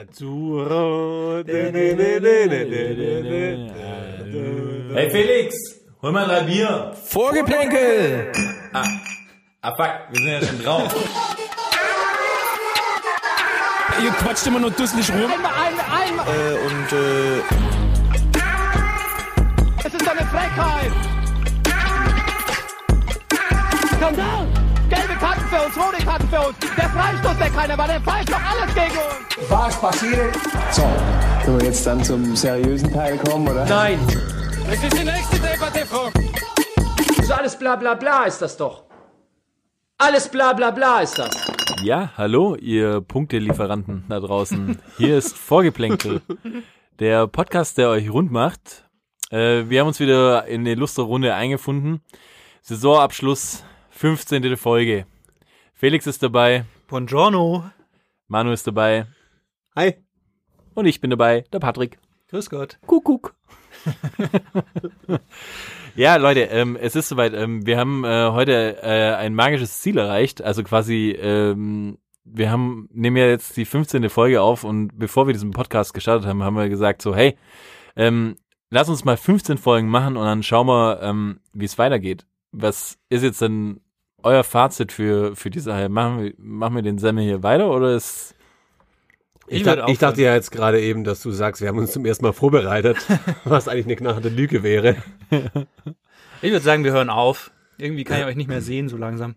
Azzurro. Hey Felix, hol mal drei Bier. Vorgeplänkel! Ah, ah fuck, wir sind ja schon drauf. Ihr quatscht immer nur dusselig rum. Einmal, einmal, einmal. Äh, und äh, Es ist eine Frechheit. Skandal. Für uns, rote Karten für uns. Der Freistoß, der keiner war, der pfeift doch alles gegen uns. Was passiert? So, können wir jetzt dann zum seriösen Teil kommen, oder? Nein. das ist die nächste Debatte, Frau. So alles bla bla bla ist das doch. Alles bla bla bla ist das. Ja, hallo, ihr Punktelieferanten da draußen. Hier ist Vorgeplänkel, der Podcast, der euch rund macht. Äh, wir haben uns wieder in eine lustige Runde eingefunden. Saisonabschluss, 15. Folge. Felix ist dabei, Buongiorno. Manu ist dabei Hi. und ich bin dabei, der Patrick. Grüß Gott. Kuckuck. ja, Leute, ähm, es ist soweit. Ähm, wir haben äh, heute äh, ein magisches Ziel erreicht. Also quasi, ähm, wir haben nehmen ja jetzt die 15. Folge auf und bevor wir diesen Podcast gestartet haben, haben wir gesagt so, hey, ähm, lass uns mal 15 Folgen machen und dann schauen wir, ähm, wie es weitergeht. Was ist jetzt denn euer Fazit für für die Sache? Machen wir machen wir den Semmel hier weiter oder ist Ich, dacht, ich dachte ja jetzt gerade eben, dass du sagst, wir haben uns zum ersten Mal vorbereitet, was eigentlich eine knallharte Lüge wäre. Ich würde sagen, wir hören auf. Irgendwie kann ich euch nicht mehr sehen, so langsam.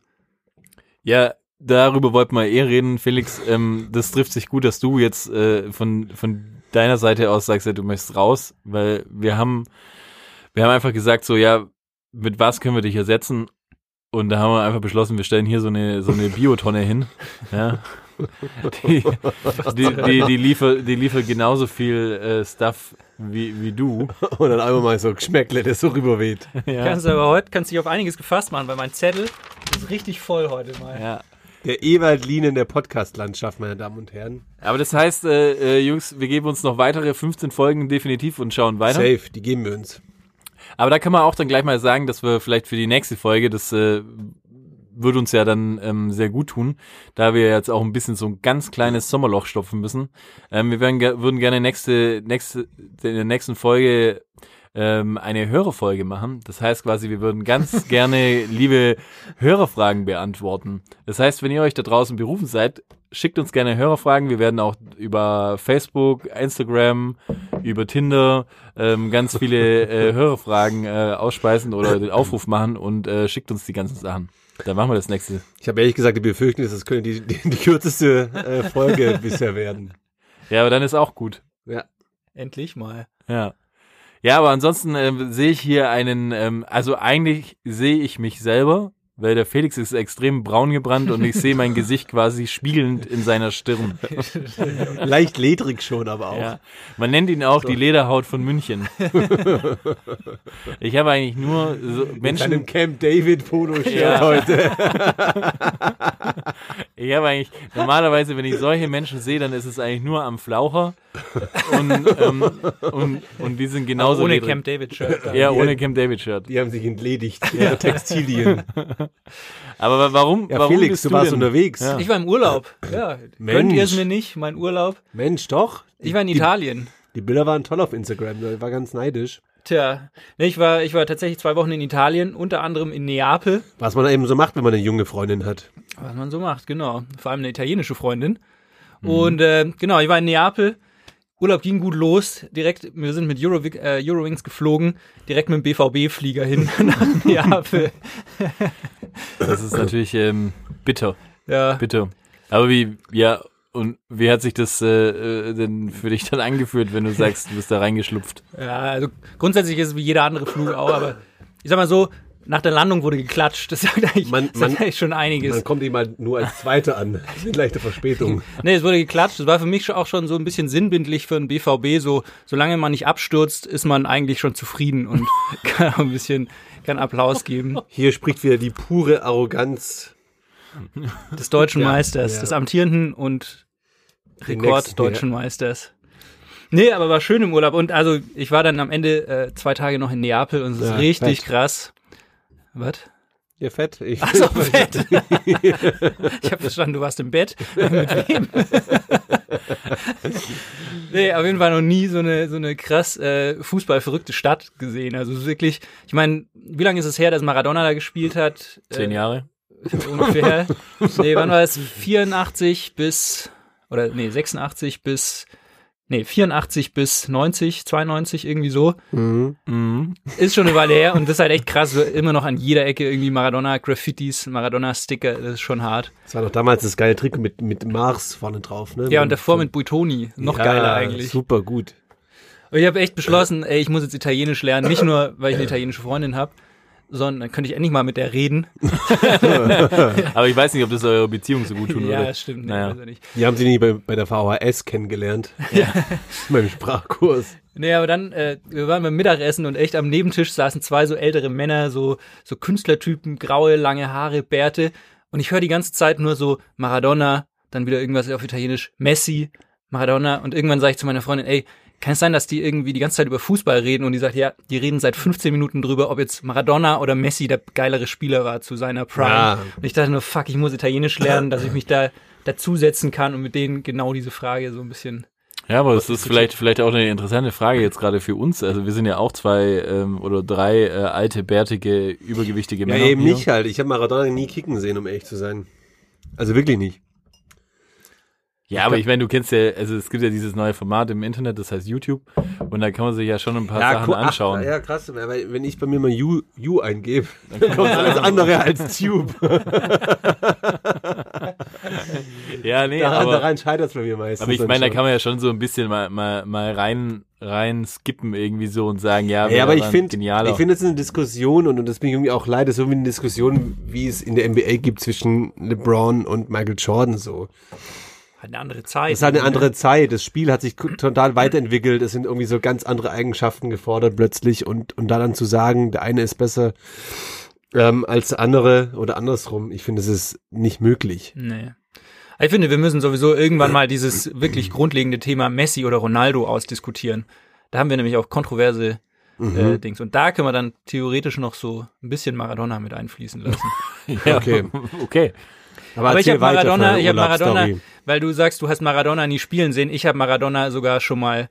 Ja, darüber wollten wir eh reden, Felix. Ähm, das trifft sich gut, dass du jetzt äh, von, von deiner Seite aus sagst, ja, du möchtest raus, weil wir haben, wir haben einfach gesagt, so, ja, mit was können wir dich ersetzen? Und da haben wir einfach beschlossen, wir stellen hier so eine, so eine Biotonne hin. Ja. Die, die, die, die, liefert, die liefert genauso viel äh, Stuff wie, wie du. Und dann einfach mal so Geschmäckle, das so rüberweht. Ja. Kannst du aber heute kannst dich auf einiges gefasst machen, weil mein Zettel ist richtig voll heute mal. ja. Der Ewald Lien der Podcast-Landschaft, meine Damen und Herren. Aber das heißt, äh, äh, Jungs, wir geben uns noch weitere 15 Folgen definitiv und schauen weiter. Safe, die geben wir uns. Aber da kann man auch dann gleich mal sagen, dass wir vielleicht für die nächste Folge, das äh, würde uns ja dann ähm, sehr gut tun, da wir jetzt auch ein bisschen so ein ganz kleines Sommerloch stopfen müssen. Ähm, wir werden, würden gerne nächste, nächste, in der nächsten Folge ähm, eine Hörerfolge machen. Das heißt quasi, wir würden ganz gerne liebe Hörerfragen beantworten. Das heißt, wenn ihr euch da draußen berufen seid, schickt uns gerne Hörerfragen. Wir werden auch über Facebook, Instagram, über Tinder ähm, ganz viele äh, Hörerfragen äh, ausspeisen oder den Aufruf machen und äh, schickt uns die ganzen Sachen. Dann machen wir das nächste. Ich habe ehrlich gesagt die Befürchtung, dass das könnte die, die, die kürzeste äh, Folge bisher werden. Ja, aber dann ist auch gut. Ja. Endlich mal. Ja. Ja, aber ansonsten ähm, sehe ich hier einen, ähm, also eigentlich sehe ich mich selber, weil der Felix ist extrem braun gebrannt und ich sehe mein Gesicht quasi spiegelnd in seiner Stirn. Leicht ledrig schon, aber auch. Ja. Man nennt ihn auch die Lederhaut von München. ich habe eigentlich nur so Mit Menschen, seinem Camp David Polo-Shirt Ja. heute. ich habe eigentlich, normalerweise, wenn ich solche Menschen sehe, dann ist es eigentlich nur am Flaucher und, ähm, und, und die sind genauso Ohne ledrig. Camp David Shirt. Ja, ohne Camp David Shirt. Die haben sich entledigt ihrer Textilien. Aber wa- warum, Ja, warum Felix, bist du du warst denn? unterwegs. Ja. Ich war im Urlaub. Ja. Könnt ihr es mir nicht? Mein Urlaub. Mensch, doch. Ich war in Italien. Die Bilder waren toll auf Instagram, ich war ganz neidisch. Tja, nee, ich war, ich war tatsächlich zwei Wochen in Italien, unter anderem in Neapel. Was man eben so macht, wenn man eine junge Freundin hat. Was man so macht, genau. Vor allem eine italienische Freundin. Und äh, genau, ich war in Neapel. Urlaub ging gut los. Direkt, wir sind mit Euro, äh, Eurowings geflogen, direkt mit dem BVB-Flieger hin nach Neapel. Das ist natürlich ähm, bitter, Ja, bitter. Aber wie, ja, und wie hat sich das äh, äh, denn für dich dann angeführt, wenn du sagst, du bist da reingeschlupft? ja, also grundsätzlich ist es wie jeder andere Flug auch, aber ich sag mal so, nach der Landung wurde geklatscht. Das sagt eigentlich, Man- das sagt man- eigentlich schon einiges. Man kommt ihm halt nur als Zweite an. Eine leichte Verspätung. Nee, es wurde geklatscht. Das war für mich auch schon so ein bisschen sinnbildlich für einen BVB. So, solange man nicht abstürzt, ist man eigentlich schon zufrieden und kann auch ein bisschen, kann Applaus geben. Hier spricht wieder die pure Arroganz. Des deutschen Ja, Meisters, ja. des amtierenden und Rekorddeutschen Meisters. Nee, aber war schön im Urlaub. Und also, ich war dann am Ende äh, zwei Tage noch in Neapel und es ist Ja, richtig fett. krass. Was? Ihr Fett? Ich, Ach so, Fett. ich habe verstanden, du warst im Bett. Mit wem? nee, auf jeden Fall noch nie so eine, so eine krass äh, fußballverrückte Stadt gesehen. Also wirklich, ich meine, wie lange ist es her, dass Maradona da gespielt hat? Zehn Äh, Jahre. Ungefähr. nee, wann war es? 84 bis, oder nee, 86 bis, nee, 84 bis 90, 92, irgendwie so. Mhm. Mhm. Ist schon eine Weile her und das ist halt echt krass. Immer noch an jeder Ecke irgendwie Maradona-Graffitis, Maradona-Sticker, das ist schon hart. Das war doch damals das geile Trikot mit, mit Mars vorne drauf, ne? Ja, und davor mit Buitoni. Noch Ja, geiler eigentlich. Super gut. Und ich habe echt beschlossen, ey, ich muss jetzt Italienisch lernen. Nicht nur, weil ich eine italienische Freundin habe, sondern dann könnte ich endlich mal mit der reden. Aber ich weiß nicht, ob das eure Beziehung so gut tun ja, würde. das stimmt. Naja. ich nicht. Die haben sie nie bei, bei der VHS kennengelernt. Ja. Beim Sprachkurs. Nee, aber dann, äh, wir waren beim Mittagessen und echt am Nebentisch saßen zwei so ältere Männer, so, so Künstlertypen, graue, lange Haare, Bärte. Und ich höre die ganze Zeit nur so Maradona, dann wieder irgendwas auf Italienisch, Messi, Maradona. Und irgendwann sage ich zu meiner Freundin, ey, kann es sein, dass die irgendwie die ganze Zeit über Fußball reden? Und die sagt, ja, die reden seit 15 Minuten drüber, ob jetzt Maradona oder Messi der geilere Spieler war zu seiner Prime. Ja. Und ich dachte nur, fuck, ich muss Italienisch lernen, dass ich mich da dazusetzen kann und mit denen genau diese Frage so ein bisschen Ja, aber es ist vielleicht, vielleicht auch eine interessante Frage jetzt gerade für uns. Also wir sind ja auch zwei ähm, oder drei äh, alte, bärtige, übergewichtige Ja, Männer. eben hier. nicht halt. Ich habe Maradona nie kicken sehen, um ehrlich zu sein. Also wirklich nicht. Ja, aber ich meine, du kennst ja, also es gibt ja dieses neue Format im Internet, das heißt YouTube. Und da kann man sich ja schon ein paar Sachen gu- ach, anschauen. ja, krass. Weil, wenn ich bei mir mal U, eingebe, dann kommt alles andere als Tube. Ja, nee, Daran, aber, daran scheitert es bei mir meistens. aber ich meine, da kann man ja schon so ein bisschen mal, mal, mal rein, rein skippen irgendwie so und sagen, ja, Ja, aber ich finde, ich finde, es ist eine Diskussion und, und das bin ich irgendwie auch leid, das ist so wie eine Diskussion, wie es in der NBA gibt zwischen LeBron und Michael Jordan so. Eine andere Zeit. Es ist halt eine andere Zeit. Das Spiel hat sich total weiterentwickelt. Es sind irgendwie so ganz andere Eigenschaften gefordert plötzlich und, und da dann zu sagen, der eine ist besser ähm, als der andere oder andersrum. Ich finde, es ist nicht möglich. Nee. Ich finde, wir müssen sowieso irgendwann mal dieses wirklich grundlegende Thema Messi oder Ronaldo ausdiskutieren. Da haben wir nämlich auch kontroverse äh, Dings. Und da können wir dann theoretisch noch so ein bisschen Maradona mit einfließen lassen. ja, Okay. okay. Aber, Aber ich habe Maradona, ich habe Maradona, weil du sagst, du hast Maradona nie spielen sehen. Ich habe Maradona sogar schon mal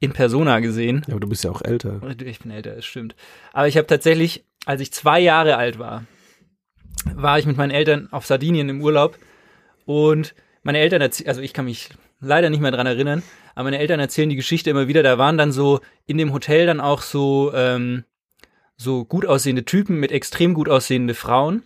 in Persona gesehen. Ja, aber du bist ja auch älter. Ich bin älter, das stimmt. Aber ich habe tatsächlich, als ich zwei Jahre alt war, war ich mit meinen Eltern auf Sardinien im Urlaub und meine Eltern, also ich kann mich leider nicht mehr dran erinnern, aber meine Eltern erzählen die Geschichte immer wieder. Da waren dann so in dem Hotel dann auch so ähm, so gut aussehende Typen mit extrem gut aussehende Frauen.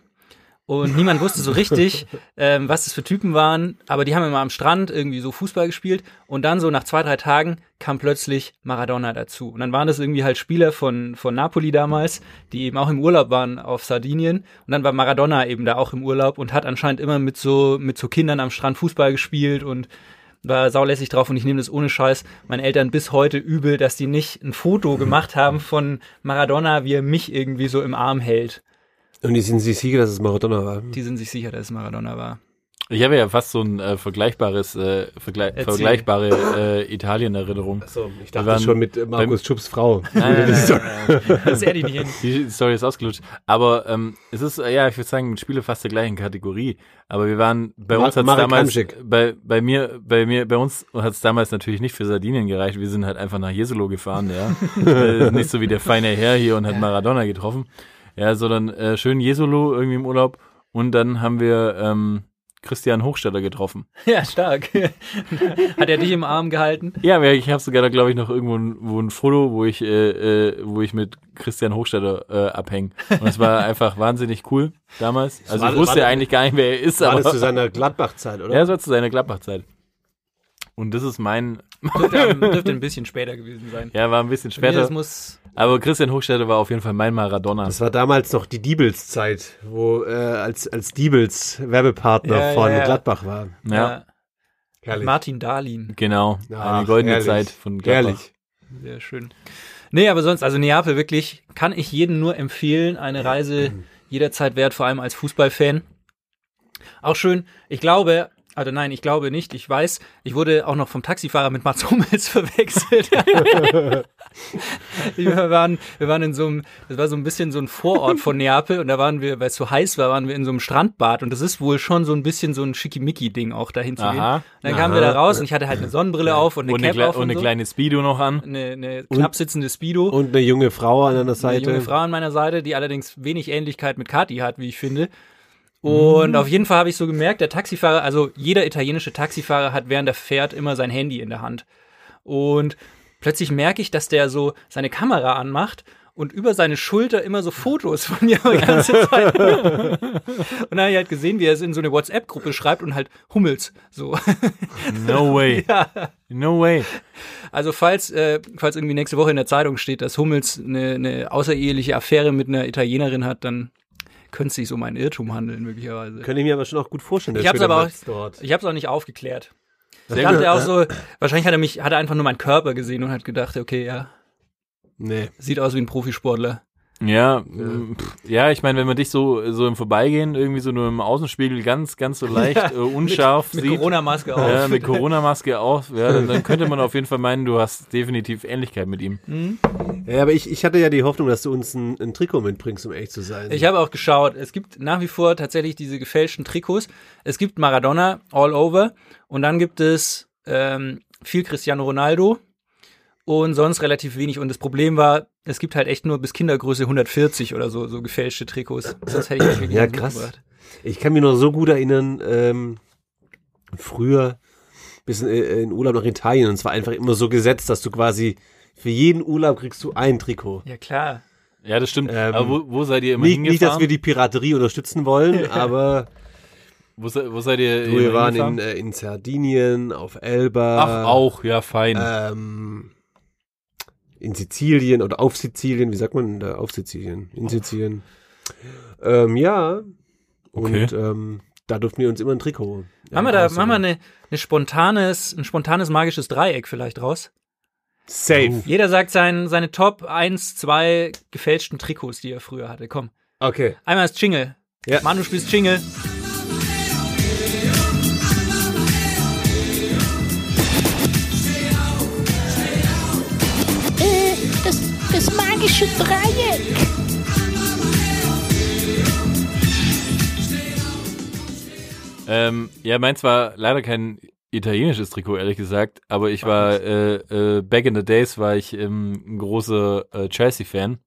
Und niemand wusste so richtig, ähm, was das für Typen waren. Aber die haben immer am Strand irgendwie so Fußball gespielt. Und dann so nach zwei, drei Tagen kam plötzlich Maradona dazu. Und dann waren das irgendwie halt Spieler von, von Napoli damals, die eben auch im Urlaub waren auf Sardinien. Und dann war Maradona eben da auch im Urlaub und hat anscheinend immer mit so, mit so Kindern am Strand Fußball gespielt und war saulässig drauf und ich nehme das ohne Scheiß meinen Eltern bis heute übel, dass die nicht ein Foto gemacht haben von Maradona, wie er mich irgendwie so im Arm hält. Und die sind sich sicher, dass es Maradona war. Die sind sich sicher, dass es Maradona war. Ich habe ja fast so ein äh, vergleichbares, äh, vergle Erzähl. vergleichbare äh, Italien-Erinnerung. So, ich Wir dachte waren schon mit äh, Markus Schupps Frau. Nein, nein, nein, nein, nein. Das hätte ich nicht hin. Die Story ist ausgelutscht. Aber ähm, es ist, äh, ja, ich würde sagen, Spiele fast der gleichen Kategorie. Aber wir waren, bei Ma- uns hat es damals, bei, bei mir, bei mir, bei uns hat es damals natürlich nicht für Sardinien gereicht. Wir sind halt einfach nach Jesolo gefahren, ja. äh, nicht so wie der feine Herr hier und hat Maradona getroffen. Ja, sondern äh, schön Jesolo irgendwie im Urlaub. Und dann haben wir ähm, Christian Hochstetter getroffen. Ja, stark. Hat er dich im Arm gehalten? Ja, ich habe sogar da, glaube ich, noch irgendwo ein, wo ein Foto, wo ich, äh, äh, wo ich mit Christian Hochstetter äh, abhänge. Und es war einfach wahnsinnig cool damals. Also war- ich wusste war- eigentlich gar nicht, wer er ist, War aber das zu seiner Gladbach-Zeit, oder? ja, es war zu seiner Gladbach-Zeit. Und das ist mein, Dürfte, dürfte ein bisschen später gewesen sein. ja, war ein bisschen später. aber Christian Hochstetter war auf jeden Fall mein Maradona. Das war damals noch die Diebels-Zeit, wo äh, als, als Diebels Werbepartner Ja, von ja, ja. Gladbach war. ja, Herrlich. Martin Dahlin. genau. Ach, eine goldene herrlich. Zeit von Gladbach. Herrlich. Sehr schön. Nee, aber sonst, also Neapel wirklich, kann ich jedem nur empfehlen. Eine Reise jederzeit wert, vor allem als Fußballfan. Auch schön, ich glaube, also nein, ich glaube nicht, ich weiß, ich wurde auch noch vom Taxifahrer mit Mats Hummels verwechselt. wir waren, wir waren in so einem, das war so ein bisschen so ein Vorort von Neapel und da waren wir, weil es so heiß war, waren wir in so einem Strandbad und das ist wohl schon so ein bisschen so ein Schickimicki-Ding auch dahin zu gehen. Aha. Dann kamen wir da raus und ich hatte halt eine Sonnenbrille auf und eine Und eine, Cap auf und und eine so. kleine Speedo noch an. eine, eine knapp sitzende Speedo. Und eine junge Frau an deiner eine Seite. junge Frau an meiner Seite, die allerdings wenig Ähnlichkeit mit Kati hat, wie ich finde. Und auf jeden Fall habe ich so gemerkt, der Taxifahrer, also jeder italienische Taxifahrer hat während er fährt immer sein Handy in der Hand. Und plötzlich merke ich, dass der so seine Kamera anmacht und über seine Schulter immer so Fotos von mir die ganze Zeit. und dann habe ich halt gesehen, wie er es in so eine WhatsApp-Gruppe schreibt und halt Hummels so. No way. No way. Also falls, äh, falls irgendwie nächste Woche in der Zeitung steht, dass Hummels eine, eine außereheliche Affäre mit einer Italienerin hat, dann könnte es sich um einen Irrtum handeln, möglicherweise. Könnte ich mir aber schon auch gut vorstellen. Ich hab's schöne aber auch- dort. Ich habe es auch nicht aufgeklärt. Ich dachte auch so, wahrscheinlich hat er mich, hat er einfach nur meinen Körper gesehen und hat gedacht, okay, ja, Nee. sieht aus wie ein Profisportler. Ja, pff, ja, ich meine, wenn man dich so so im Vorbeigehen irgendwie so nur im Außenspiegel ganz ganz so leicht äh, unscharf Mit sieht, Corona-Maske auf. ja, mit Corona-Maske auf, ja, dann, dann könnte man auf jeden Fall meinen, du hast definitiv Ähnlichkeit mit ihm. Ja, aber ich, ich hatte ja die Hoffnung, dass du uns ein, ein Trikot mitbringst, um ehrlich zu sein. Ich habe auch geschaut, es gibt nach wie vor tatsächlich diese gefälschten Trikots. Es gibt Maradona all over und dann gibt es ähm, viel Cristiano Ronaldo und sonst relativ wenig. Und das Problem war, es gibt halt echt nur bis Kindergröße 140 oder so, so gefälschte Trikots. Sonst hätte ich das wirklich Ja, nicht krass. Ich kann mich noch so gut erinnern, ähm, früher bis in, äh, in Urlaub nach Italien und es war einfach immer so gesetzt, dass du quasi für jeden Urlaub kriegst du ein Trikot. Ja, klar. Ja, das stimmt. Ähm, Aber wo, wo seid ihr immer Nicht, nicht, dass hingefahren? wir die Piraterie unterstützen wollen, aber wo, wo seid ihr du, wir waren hingefahren? in, äh, in Sardinien, auf Elba. Ach, auch, ja, fein. Ähm, in Sizilien oder auf Sizilien, wie sagt man da? Auf Sizilien, in Sizilien. Ähm, ja. Okay. Und ähm, da durften wir uns immer ein Trikot. Machen wir äh, da, machen wir eine, eine spontanes, ein spontanes magisches Dreieck vielleicht raus. Safe. Jeder sagt sein, seine Top 1, 2 gefälschten Trikots, die er früher hatte. Komm. Okay. Einmal ist Jingle. Ja. Mann, du spielst Jingle. Magische Dreieck. Ähm, ja, meins war leider kein italienisches Trikot, ehrlich gesagt, aber ich war, äh, äh, back in the days war ich ähm, ein großer äh, Chelsea-Fan.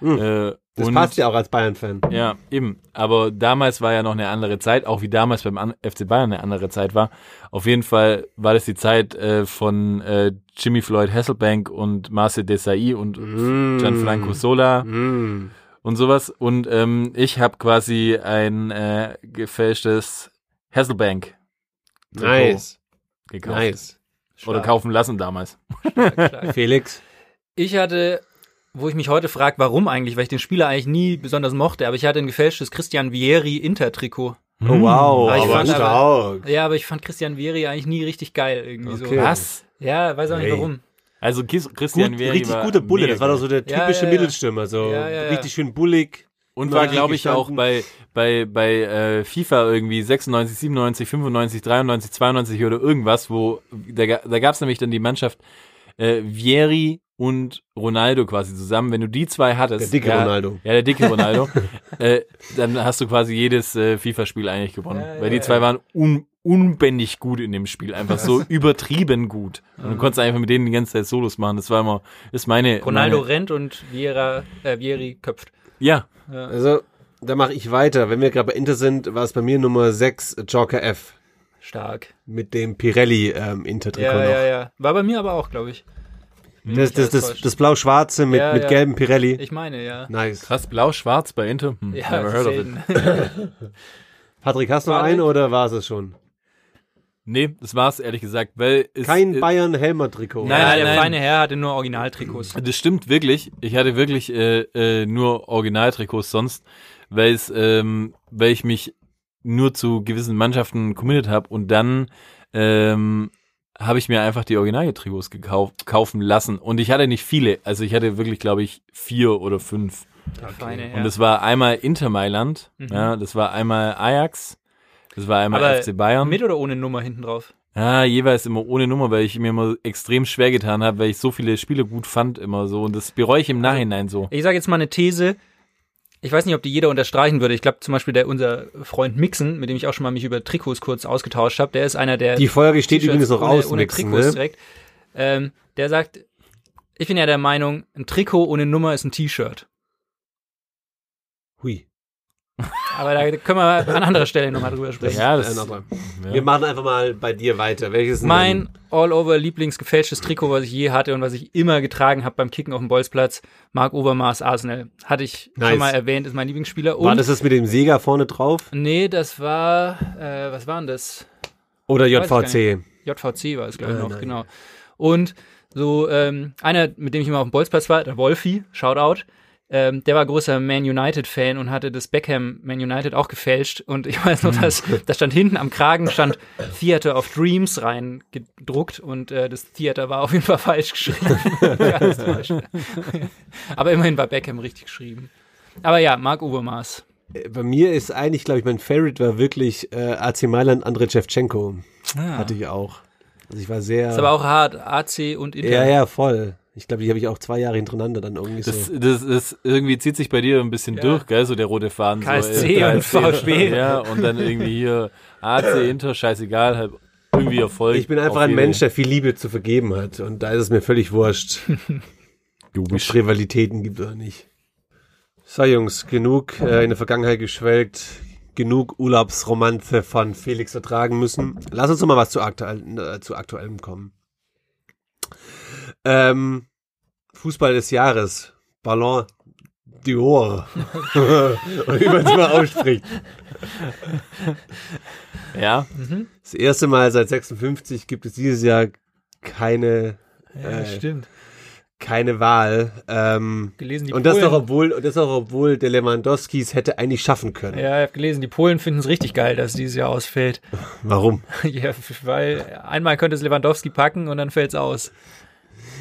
Hm. Das und, passt ja auch als Bayern-Fan. Ja, eben. Aber damals war ja noch eine andere Zeit, auch wie damals beim An FC Bayern eine andere Zeit war. Auf jeden Fall war das die Zeit äh, von äh, Jimmy Floyd Hasselbank und Marcel Desailly und Mm. Gianfranco Sola Mm. und sowas. Und ähm, ich habe quasi ein äh, gefälschtes Hasselbank Nice. gekauft. Nice. Oder kaufen lassen damals. Felix. Ich hatte, wo ich mich heute frage, warum eigentlich, weil ich den Spieler eigentlich nie besonders mochte, aber ich hatte ein gefälschtes Christian Vieri Inter-Trikot. Oh, wow. Aber ich aber fand stark. Ja, aber ich fand Christian Vieri eigentlich nie richtig geil irgendwie Okay. so. Was? Ja, weiß auch nicht Hey. warum. Also Christian Gut, Vieri richtig war guter Bulle. mega Das war doch so der typische ja, ja. Mittelstürmer. So Ja, ja, ja. richtig schön bullig. Und war, glaube ich, auch bei, bei, bei äh, FIFA irgendwie 96, 97, 95, 93, 92 oder irgendwas, wo da, da gab es nämlich dann die Mannschaft äh, Vieri und Ronaldo quasi zusammen. Wenn du die zwei hattest. Der dicke ja, Ronaldo. Ja, der dicke Ronaldo. äh, dann hast du quasi jedes äh, FIFA-Spiel eigentlich gewonnen. Ja, Weil die ja, zwei ja. waren un unbändig gut in dem Spiel. Einfach so übertrieben gut. Und du konntest einfach mit denen die ganze Zeit Solos machen. Das war immer, ist meine. Ronaldo meine, rennt und Viera, äh, Vieri köpft. Ja. Also, da mache ich weiter. Wenn wir gerade bei Inter sind, war es bei mir Nummer 6 Joker F. Stark. Mit dem Pirelli ähm, Inter-Trikot Ja, noch. ja, ja. War bei mir aber auch, glaube ich. Das, das, das, das blau-schwarze mit, Ja, mit ja. gelbem Pirelli. Ich meine, ja. nice. Krass, blau-schwarz bei Inter. Hm, Ja, never heard of it. Patrick, hast du noch War einen oder war es es schon? Nee, das war's ehrlich gesagt, weil es, Kein äh, Bayern-Helmer-Trikot. Nein, ja, nein, der nein. feine Herr hatte nur Originaltrikots. Das stimmt wirklich. Ich hatte wirklich äh, äh, nur Originaltrikots sonst, weil es, ähm, weil ich mich nur zu gewissen Mannschaften committed habe und dann ähm, habe ich mir einfach die Originaltrikots gekauft, kaufen lassen und ich hatte nicht viele, also ich hatte wirklich, glaube ich, vier oder fünf. Herr. Und das war einmal Inter Mailand, Mhm. ja, das war einmal Ajax, das war einmal Aber FC Bayern. Mit oder ohne Nummer hinten drauf? Ja, jeweils immer ohne Nummer, weil ich mir immer extrem schwer getan habe, weil ich so viele Spiele gut fand immer so und das bereue ich im Nachhinein so. Ich sage jetzt mal eine These. Ich weiß nicht, ob die jeder unterstreichen würde. Ich glaube zum Beispiel der unser Freund Mixen, mit dem ich auch schon mal mich über Trikots kurz ausgetauscht habe, der ist einer der Die Folge steht übrigens noch ohne, aus, ohne Mixen, Trikots ne? direkt. Ähm, der sagt, ich bin ja der Meinung, ein Trikot ohne Nummer ist ein T-Shirt. Hui. Aber da können wir an anderer Stelle nochmal drüber sprechen. Ja, Äh, das, ja. Wir machen einfach mal bei dir weiter. Welches Mein All-Over-Lieblings-gefälschtes Trikot, was ich je hatte und was ich immer getragen habe beim Kicken auf dem Bolzplatz, Mark Overmars Arsenal. Hatte ich Nice. schon mal erwähnt, ist mein Lieblingsspieler. dann? War Und das das mit dem Sega vorne drauf? nee, das war, äh, was war denn das? Oder JVC? JVC war es, glaube ich, Äh, noch, nein. genau. Und so, ähm, einer, mit dem ich immer auf dem Bolzplatz war, der Wolfi, Shoutout, ähm, der war großer Man United-Fan und hatte das Beckham Man United auch gefälscht. Und ich weiß noch, Hm. dass da stand hinten am Kragen stand Theater of Dreams reingedruckt und äh, das Theater war auf jeden Fall falsch geschrieben. Ganz falsch. Aber immerhin war Beckham richtig geschrieben. Aber ja, Marc Overmars. Äh, Bei mir ist eigentlich, glaube ich, mein Favorite war wirklich äh, AC Mailand Andrei Shevchenko. Hatte ich auch. Also ich war sehr. Ah. Ist aber auch hart, AC und Inter. ja, ja, voll. Ich glaube, die habe ich auch zwei Jahre hintereinander dann irgendwie das, so. das, das irgendwie zieht sich bei dir ein bisschen Ja. durch, gell, so der rote Faden. KSC so, äh, und VfB. Ja, und dann irgendwie hier AC, Inter, scheißegal, halt irgendwie Erfolg. Ich bin einfach ein Mensch, der viel Liebe zu vergeben hat. Und da ist es mir völlig wurscht, ob es Rivalitäten gibt oder nicht. So, Jungs, genug äh, in der Vergangenheit geschwelgt. Genug Urlaubsromanze von Felix ertragen müssen. Lass uns doch mal was zu, aktuell, äh, zu aktuellem kommen. Ähm, Fußball des Jahres. Ballon d'Or. Und wie man es mal ausspricht. Ja, Das erste Mal seit 56 gibt es dieses Jahr keine, Ja, äh, stimmt. keine Wahl. Ähm, Gelesen, die und das doch obwohl, und das doch obwohl der Lewandowski es hätte eigentlich schaffen können. Ja, ich habe gelesen, die Polen finden es richtig geil, dass dieses Jahr ausfällt. Warum? ja, weil einmal könnte es Lewandowski packen und dann fällt's aus.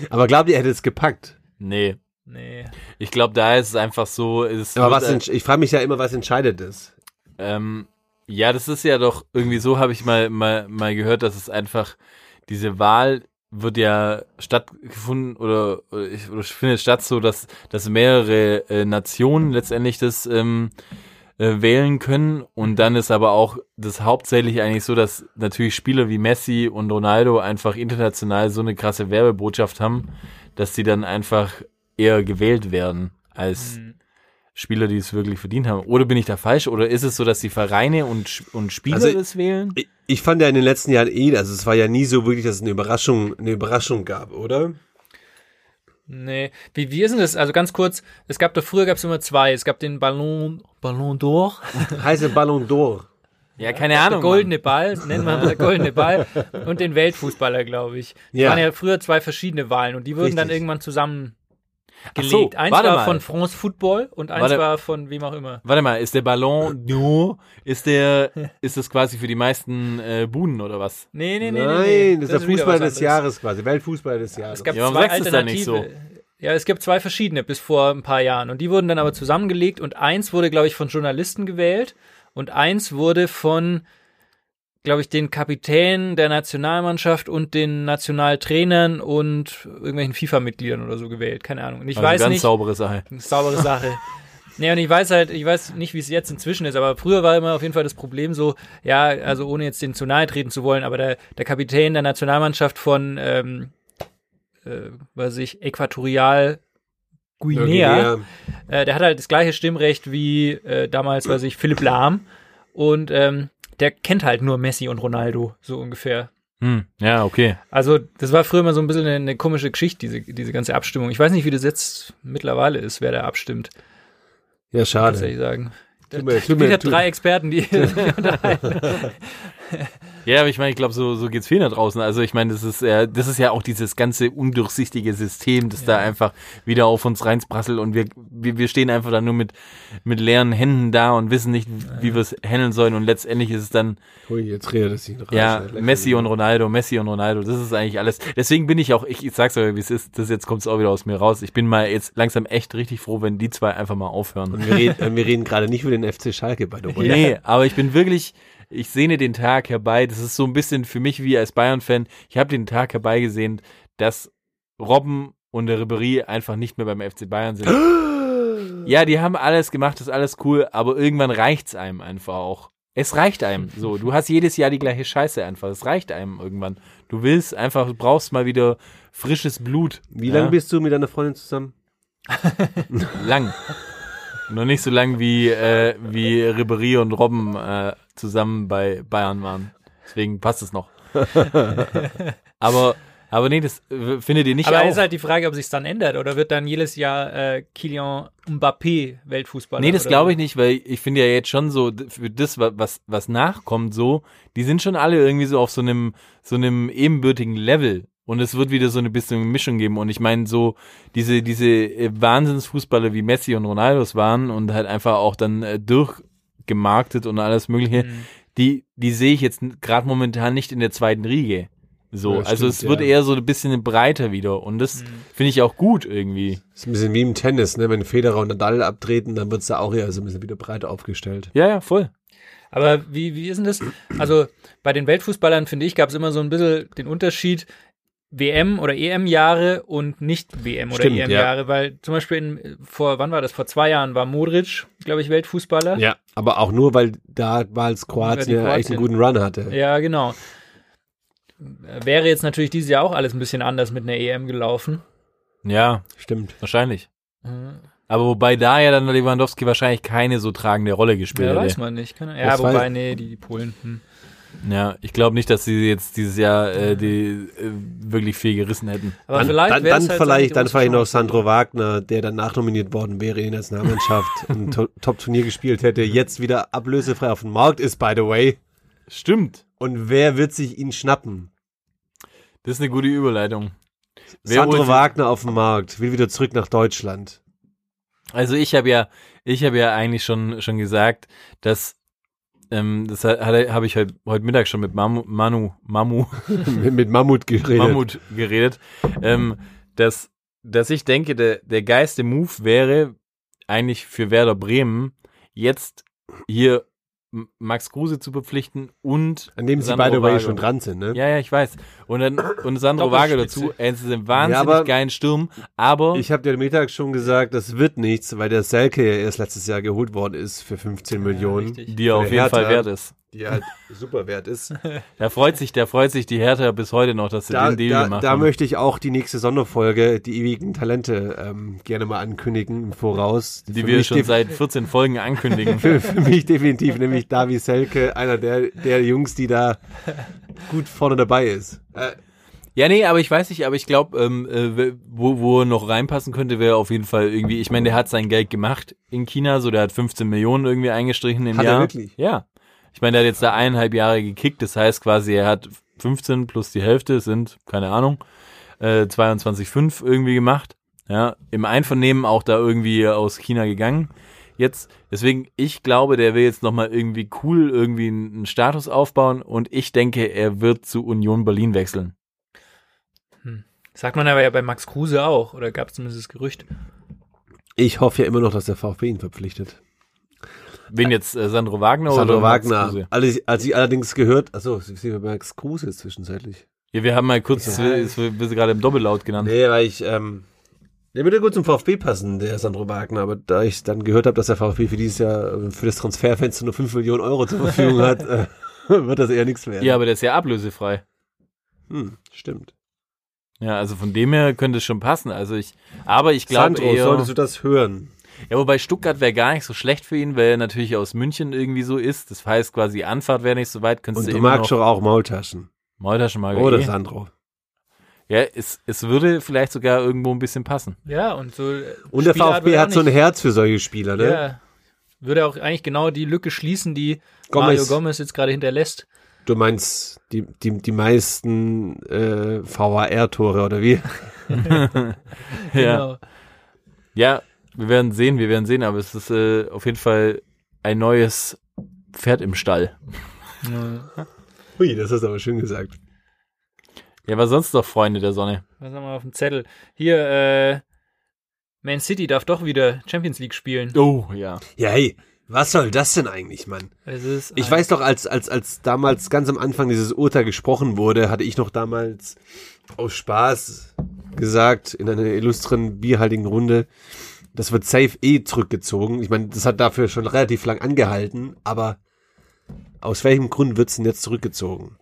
Aber glaubt ihr, er hätte es gepackt? nee. Nee. Ich glaube, da ist es einfach so, es Aber was, entsch- ich frage mich ja immer, was entscheidet ist. Ähm, ja, das ist ja doch irgendwie so, habe ich mal, mal, mal gehört, dass es einfach, diese Wahl wird ja stattgefunden oder, oder, ich- oder findet statt so, dass, dass mehrere äh, Nationen letztendlich das ähm, äh, wählen können und dann ist aber auch das hauptsächlich eigentlich so, dass natürlich Spieler wie Messi und Ronaldo einfach international so eine krasse Werbebotschaft haben, dass die dann einfach eher gewählt werden als Spieler, die es wirklich verdient haben. Oder bin ich da falsch? Oder ist es so, dass die Vereine und, und Spieler Also, das wählen? Ich, ich fand ja in den letzten Jahren eh, also es war ja nie so wirklich, dass es eine Überraschung, eine Überraschung gab, oder? Nee. Wie, wie ist denn das? Also ganz kurz, es gab da früher gab es immer zwei. Es gab den Ballon, Ballon d'Or, Heiße Ballon d'Or. Ja, keine der Ahnung. goldene Ball, nennt man der goldene Ball, und den Weltfußballer, glaube ich. Das Ja. waren ja früher zwei verschiedene Wahlen und die wurden dann Richtig. irgendwann zusammengelegt. so, eins warte war mal. von France Football und eins Warte. war von wem auch immer. Warte mal, ist der Ballon d'Or, ist der, ist das quasi für die meisten äh, Buden oder was? Nee, nee, nee, Nein, nee, nee. das ist der Fußball des. Jahres quasi, Weltfußball des Jahres. Es gab Ja, warum zwei sagst du es dann nicht Alternative. Ja, es gibt zwei verschiedene bis vor ein paar Jahren und die wurden dann aber zusammengelegt und eins wurde, glaube ich, von Journalisten gewählt und eins wurde von, glaube ich, den Kapitän der Nationalmannschaft und den Nationaltrainern und irgendwelchen FIFA-Mitgliedern oder so gewählt. Keine Ahnung. Und ich Also weiß ganz nicht. saubere Sache. Saubere Sache. Nee, und ich weiß halt, ich weiß nicht, wie es jetzt inzwischen ist, aber früher war immer auf jeden Fall das Problem so, ja, also ohne jetzt den zu nahe treten zu wollen, aber der, der Kapitän der Nationalmannschaft von, ähm, äh, weiß ich, Äquatorial Guinea, äh, der hat halt das gleiche Stimmrecht wie äh, damals, weiß ich, Philipp Lahm und ähm, der kennt halt nur Messi und Ronaldo, so ungefähr. Hm, ja, okay. Also, das war früher immer so ein bisschen eine, eine komische Geschichte, diese, diese ganze Abstimmung. Ich weiß nicht, wie das jetzt mittlerweile ist, wer da abstimmt. Ja, Muss schade. ich sagen. Tut mir- tut Wieder mir- tut- drei Experten, die Ja, aber ich meine, ich glaube, so, so geht's vielen da draußen. Also ich meine, das ist ja, das ist ja auch dieses ganze undurchsichtige System, das da einfach wieder auf uns reinsprasselt und wir, wir, wir stehen einfach da nur mit, mit leeren Händen da und wissen nicht, wie wir es handeln sollen und letztendlich ist es dann, Hui, jetzt redet sich noch ja. Messi und Ronaldo, Messi und Ronaldo, das ist eigentlich alles. Deswegen bin ich auch, ich, ich sag's euch, wie es ist, das jetzt kommt's auch wieder aus mir raus. Ich bin mal jetzt langsam echt richtig froh, wenn die zwei einfach mal aufhören. Und wir reden, wir reden gerade nicht über den FC Schalke bei der Runde. Nee, aber ich bin wirklich, ich sehne den Tag herbei. Das ist so ein bisschen für mich wie als Bayern-Fan. Ich habe den Tag herbeigesehen, dass Robben und der Ribéry einfach nicht mehr beim FC Bayern sind. ja, die haben alles gemacht, das ist alles cool, aber irgendwann reicht's einem einfach auch. Es reicht einem. So, du hast jedes Jahr die gleiche Scheiße einfach. Es reicht einem irgendwann. Du willst einfach, du brauchst mal wieder frisches Blut. Wie ja? lange bist du mit deiner Freundin zusammen? lang. Noch nicht so lang wie, äh, wie Ribéry und Robben äh, zusammen bei Bayern waren. Deswegen passt es noch. aber, aber nee, das äh, findet ihr nicht Aber auch. ist halt die Frage, ob sich dann ändert oder wird dann jedes Jahr äh, Kylian Mbappé Weltfußballer? Nee, das glaube ich nicht, weil ich finde ja jetzt schon so, für das, wa- was, was nachkommt, so, die sind schon alle irgendwie so auf so einem, so einem ebenbürtigen Level. Und es wird wieder so eine bisschen Mischung geben. Und ich meine, so, diese, diese äh, Wahnsinnsfußballer wie Messi und Ronaldos waren und halt einfach auch dann äh, durchgemarktet und alles Mögliche, Mhm. die, die sehe ich jetzt gerade momentan nicht in der zweiten Riege. So, Ja, also stimmt, es wird ja. eher so ein bisschen breiter wieder. Und das Mhm. finde ich auch gut irgendwie. Das ist ein bisschen wie im Tennis, ne? Wenn Federer und Nadal abtreten, dann wird's da auch eher so ein bisschen wieder breiter aufgestellt. Ja, ja, voll. Aber wie, wie ist denn das? Also bei den Weltfußballern, finde ich, gab es immer so ein bisschen den Unterschied WM- oder EM-Jahre und nicht WM- oder EM-Jahre, weil zum Beispiel in, vor, wann war das? Vor zwei Jahren war Modric, glaube ich, Weltfußballer. Ja. Aber auch nur, weil da war als Kroatien Ja, ja echt einen Kroatien. guten Run hatte. Ja, genau. Wäre jetzt natürlich dieses Jahr auch alles ein bisschen anders mit einer EM gelaufen. Ja, Stimmt. wahrscheinlich. Aber wobei da ja dann Lewandowski wahrscheinlich keine so tragende Rolle gespielt Ja, hätte. weiß man nicht. Kann, ja, Das wobei, nee, die, die Polen. Hm. Ja, ich glaube nicht, dass sie jetzt dieses Jahr äh, die äh, wirklich viel gerissen hätten. Aber dann, vielleicht dann, dann halt vielleicht, dann vielleicht noch. Sandro Wagner, der dann nachnominiert worden wäre in der Nationalmannschaft, ein To- Top-Turnier gespielt hätte, jetzt wieder ablösefrei auf dem Markt ist, by the way. Stimmt. Und wer wird sich ihn schnappen? Das ist eine gute Überleitung. Wer Sandro Wagner auf dem Markt, will wieder zurück nach Deutschland. Also ich habe ja, ich habe ja eigentlich schon schon gesagt, dass ähm, das habe ich heute heute Mittag schon mit Mamu, Manu, Mamu, mit, mit Mammut geredet. Mammut geredet, ähm, dass dass ich denke, der der geilste Move wäre eigentlich für Werder Bremen jetzt hier Max Kruse zu verpflichten und An dem sie, by the way, Wagner. schon dran sind, ne? Ja, ja, ich weiß. Und dann und Sandro Wagner dazu. Es ist ein wahnsinnig Ja, aber- geilen Sturm, aber Ich habe dir am Mittag schon gesagt, das wird nichts, weil der Selke ja erst letztes Jahr geholt worden ist für 15 Millionen, richtig. die er auf jeden Hertha. Fall wert ist. Die halt super wert ist. Da freut sich, der freut sich die Hertha bis heute noch, dass sie Da, den Deal da, gemacht da haben. möchte ich auch die nächste Sonderfolge, die ewigen Talente, ähm, gerne mal ankündigen im Voraus. die Für wir schon seit 14 Folgen ankündigen. für, für mich definitiv, nämlich Davi Selke, einer der, der Jungs, die da gut vorne dabei ist. Äh, ja, nee, aber ich weiß nicht, aber ich glaube, ähm, äh, wo, wo er noch reinpassen könnte, wäre auf jeden Fall irgendwie, ich meine, der hat sein Geld gemacht in China, so der hat 15 Millionen irgendwie eingestrichen im Hat er Jahr. wirklich? Ja. Ich meine, der hat jetzt da eineinhalb Jahre gekickt, das heißt quasi, er hat 15 plus die Hälfte sind, keine Ahnung, äh, 22,5 irgendwie gemacht. Ja, im Einvernehmen auch da irgendwie aus China gegangen. Jetzt, deswegen, ich glaube, der will jetzt nochmal irgendwie cool irgendwie einen Status aufbauen und ich denke, er wird zu Union Berlin wechseln. Sagt man aber ja bei Max Kruse auch, oder gab es zumindest das Gerücht? ich hoffe ja immer noch, dass der VfB ihn verpflichtet. Wen jetzt, äh, Sandro Wagner Sandro oder Wagner. Als ich, als ich allerdings gehört, achso, sie wir Max Kruse ist zwischenzeitlich. Ja, wir haben mal kurz, wird- es wird gerade im Doppellaut genannt. Nee, weil ich, ähm, der würde gut zum VfB passen, der Sandro Wagner, aber da ich dann gehört habe, dass der VfB für dieses Jahr äh, für das Transferfenster nur 5 Millionen Euro zur Verfügung hat, äh, wird das eher nichts werden. Ja, aber der ist ja ablösefrei. hm, stimmt. Ja, also von dem her könnte es schon passen. Also ich, aber ich glaube Sandro, eher, solltest du das hören? Ja, wobei Stuttgart wäre gar nicht so schlecht für ihn, weil er natürlich aus München irgendwie so ist. Das heißt quasi Anfahrt wäre nicht so weit, könntest Und du magst doch auch Maultaschen. Maultaschen mag Oder eh. Sandro. Ja, es, es würde vielleicht sogar irgendwo ein bisschen passen. Ja, und so. äh, Und der Spielart VfB hat so ein Herz für solche Spieler, ne? Ja. Würde auch eigentlich genau die Lücke schließen, die Gomez. Mario Gomez jetzt gerade hinterlässt. Du meinst die, die, die meisten äh, VAR-Tore oder wie? Ja. Genau. ja, wir werden sehen, wir werden sehen, aber es ist äh, auf jeden Fall ein neues Pferd im Stall. Hui, das hast du aber schön gesagt. Ja, was sonst noch Freunde der Sonne? Was haben wir auf dem Zettel? Hier, äh, Man City darf doch wieder Champions League spielen. Oh, ja. Ja, hey, Was soll das denn eigentlich, Mann? Es ist Ich weiß doch, als, als, als damals ganz am Anfang dieses Urteil gesprochen wurde, hatte ich noch damals aus Spaß gesagt, in einer illustren, bierhaltigen Runde, das wird safe eh zurückgezogen. Ich meine, das hat dafür schon relativ lang angehalten, aber aus welchem Grund wird's denn jetzt zurückgezogen?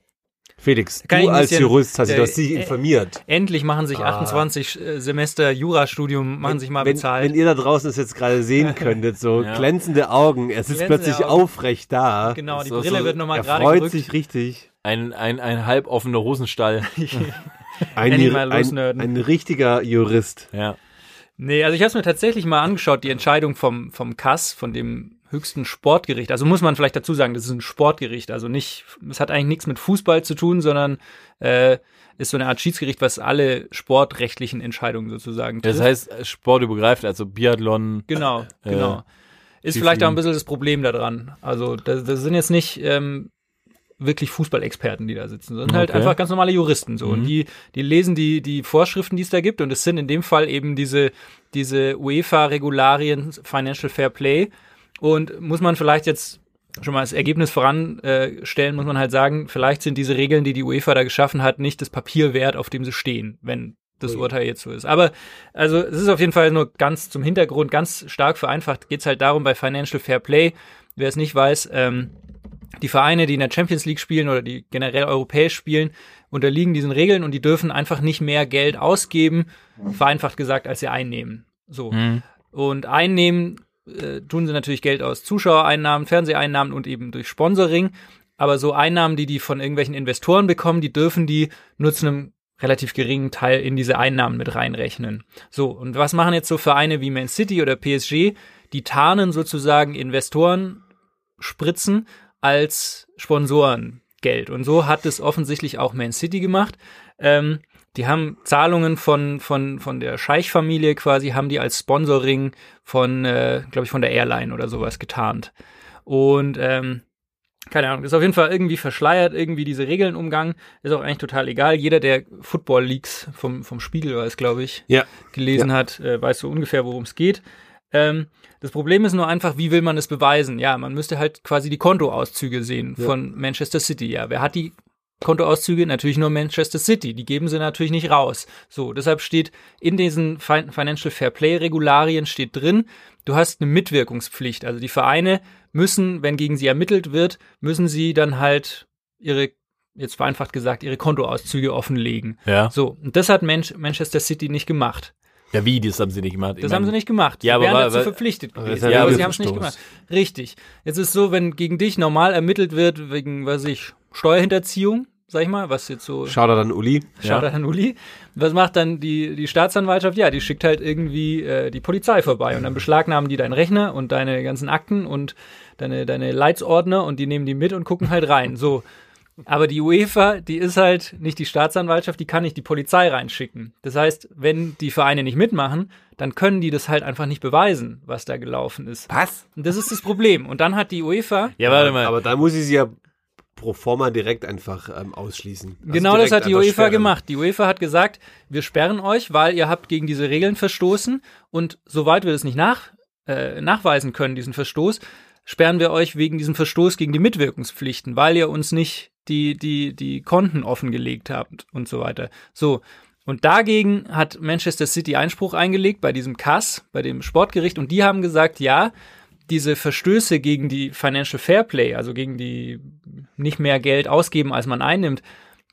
Felix, Kann du als bisschen- Jurist hast dich äh, äh, informiert. Endlich machen sich Ah. 28 äh, Semester Jurastudium, machen sich mal wenn, bezahlt. wenn ihr da draußen es jetzt gerade sehen könntet, so Ja. glänzende Augen, er sitzt Glänzende plötzlich Augen. aufrecht da. genau, die so- Brille so- wird nochmal er gerade freut gerückt. sich richtig. Ein, ein, ein halb offener Hosenstall. Ein, ein, ein richtiger Jurist. ja. Nee, also ich habe es mir tatsächlich mal angeschaut, die Entscheidung vom, vom KAS, von dem höchsten Sportgericht. Also muss man vielleicht dazu sagen, das ist ein Sportgericht. Also nicht, es hat eigentlich nichts mit Fußball zu tun, sondern äh, ist so eine Art Schiedsgericht, was alle sportrechtlichen Entscheidungen sozusagen Das trifft. heißt, sportübergreifend, also Biathlon. Genau, Äh, genau. Ist vielleicht auch ein bisschen das Problem daran. Also das, das sind jetzt nicht ähm, wirklich Fußballexperten, die da sitzen, sondern halt Okay. einfach ganz normale Juristen so. Und Mhm. die, die lesen die, die Vorschriften, die es da gibt. Und es sind in dem Fall eben diese, diese UEFA-Regularien Financial Fair Play. Und muss man vielleicht jetzt schon mal das Ergebnis voranstellen, stellen, muss man halt sagen, vielleicht sind diese Regeln, die die UEFA da geschaffen hat, nicht das Papier wert, auf dem sie stehen, wenn das Urteil jetzt so ist. Aber also es ist auf jeden Fall nur ganz zum Hintergrund, ganz stark vereinfacht geht es halt darum bei Financial Fair Play, wer es nicht weiß, ähm, die Vereine, die in der Champions League spielen oder die generell europäisch spielen, unterliegen diesen Regeln und die dürfen einfach nicht mehr Geld ausgeben, vereinfacht gesagt, als sie einnehmen. So. Mhm. Und einnehmen äh, tun sie natürlich Geld aus Zuschauereinnahmen, Fernseheinnahmen und eben durch Sponsoring. Aber so Einnahmen, die die von irgendwelchen Investoren bekommen, die dürfen die nur zu einem relativ geringen Teil in diese Einnahmen mit reinrechnen. So, und was machen jetzt so Vereine wie Man City oder PSG? Die tarnen sozusagen Investoren spritzen als Sponsorengeld. Und so hat es offensichtlich auch Man City gemacht. Ähm, die haben Zahlungen von, von, von der Scheich-Familie quasi, haben die als Sponsoring von, äh, glaube ich, von der Airline oder sowas getarnt. Und ähm, keine Ahnung, ist auf jeden Fall irgendwie verschleiert, irgendwie diese Regeln umgangen. Ist auch eigentlich total egal. Jeder, der Football Leaks vom, vom Spiegel war es, glaube ich, Ja. gelesen hat, äh, weiß so ungefähr, worum es geht. Ähm, das Problem ist nur einfach, wie will man es beweisen? Ja, man müsste halt quasi die Kontoauszüge sehen von Manchester City. Ja, wer hat die Kontoauszüge? Natürlich nur Manchester City. Die geben sie natürlich nicht raus. So, deshalb steht in diesen Fin Financial Fair Play Regularien steht drin, du hast eine Mitwirkungspflicht. Also die Vereine müssen, wenn gegen sie ermittelt wird, müssen sie dann halt ihre, jetzt vereinfacht gesagt, ihre Kontoauszüge offenlegen. Ja. So, und das hat Manch Manchester City nicht gemacht. Ja, wie, das haben sie nicht gemacht. Ich Das mein, haben sie nicht gemacht. Ja, sie aber wären dazu verpflichtet gewesen. ist Ja, ja aber sie haben es nicht gemacht. Richtig. Jetzt ist so, wenn gegen dich normal ermittelt wird wegen, was weiß ich, Steuerhinterziehung, sag ich mal, was jetzt so Schaut er dann Uli? Schaut an Uli. Was macht dann die, die Staatsanwaltschaft? Ja, die schickt halt irgendwie äh, die Polizei vorbei und dann beschlagnahmen die deinen Rechner und deine ganzen Akten und deine, deine Leitsordner und die nehmen die mit und gucken halt rein. So. Aber die UEFA, die ist halt nicht die Staatsanwaltschaft, die kann nicht die Polizei reinschicken. Das heißt, wenn die Vereine nicht mitmachen, dann können die das halt einfach nicht beweisen, was da gelaufen ist. Was? Und das ist das Problem. Und dann hat die UEFA Ja, warte mal. Aber da muss ich sie ja pro forma direkt einfach ähm, ausschließen. Also Genau das hat die UEFA sperren. gemacht. Die UEFA hat gesagt, wir sperren euch, weil ihr habt gegen diese Regeln verstoßen und soweit wir das nicht nach, äh, nachweisen können, diesen Verstoß, sperren wir euch wegen diesem Verstoß gegen die Mitwirkungspflichten, weil ihr uns nicht die, die, die Konten offengelegt habt und so weiter. So. Und dagegen hat Manchester City Einspruch eingelegt bei diesem CAS, bei dem Sportgericht, und die haben gesagt, ja, diese Verstöße gegen die Financial Fair Play, also gegen die nicht mehr Geld ausgeben, als man einnimmt,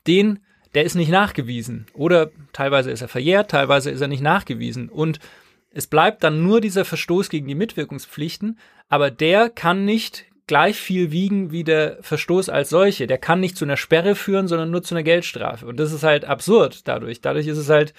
den, der ist nicht nachgewiesen. Oder teilweise ist er verjährt, teilweise ist er nicht nachgewiesen. Und es bleibt dann nur dieser Verstoß gegen die Mitwirkungspflichten, aber der kann nicht gleich viel wiegen wie der Verstoß als solche. Der kann nicht zu einer Sperre führen, sondern nur zu einer Geldstrafe. Und das ist halt absurd dadurch. Dadurch ist es halt,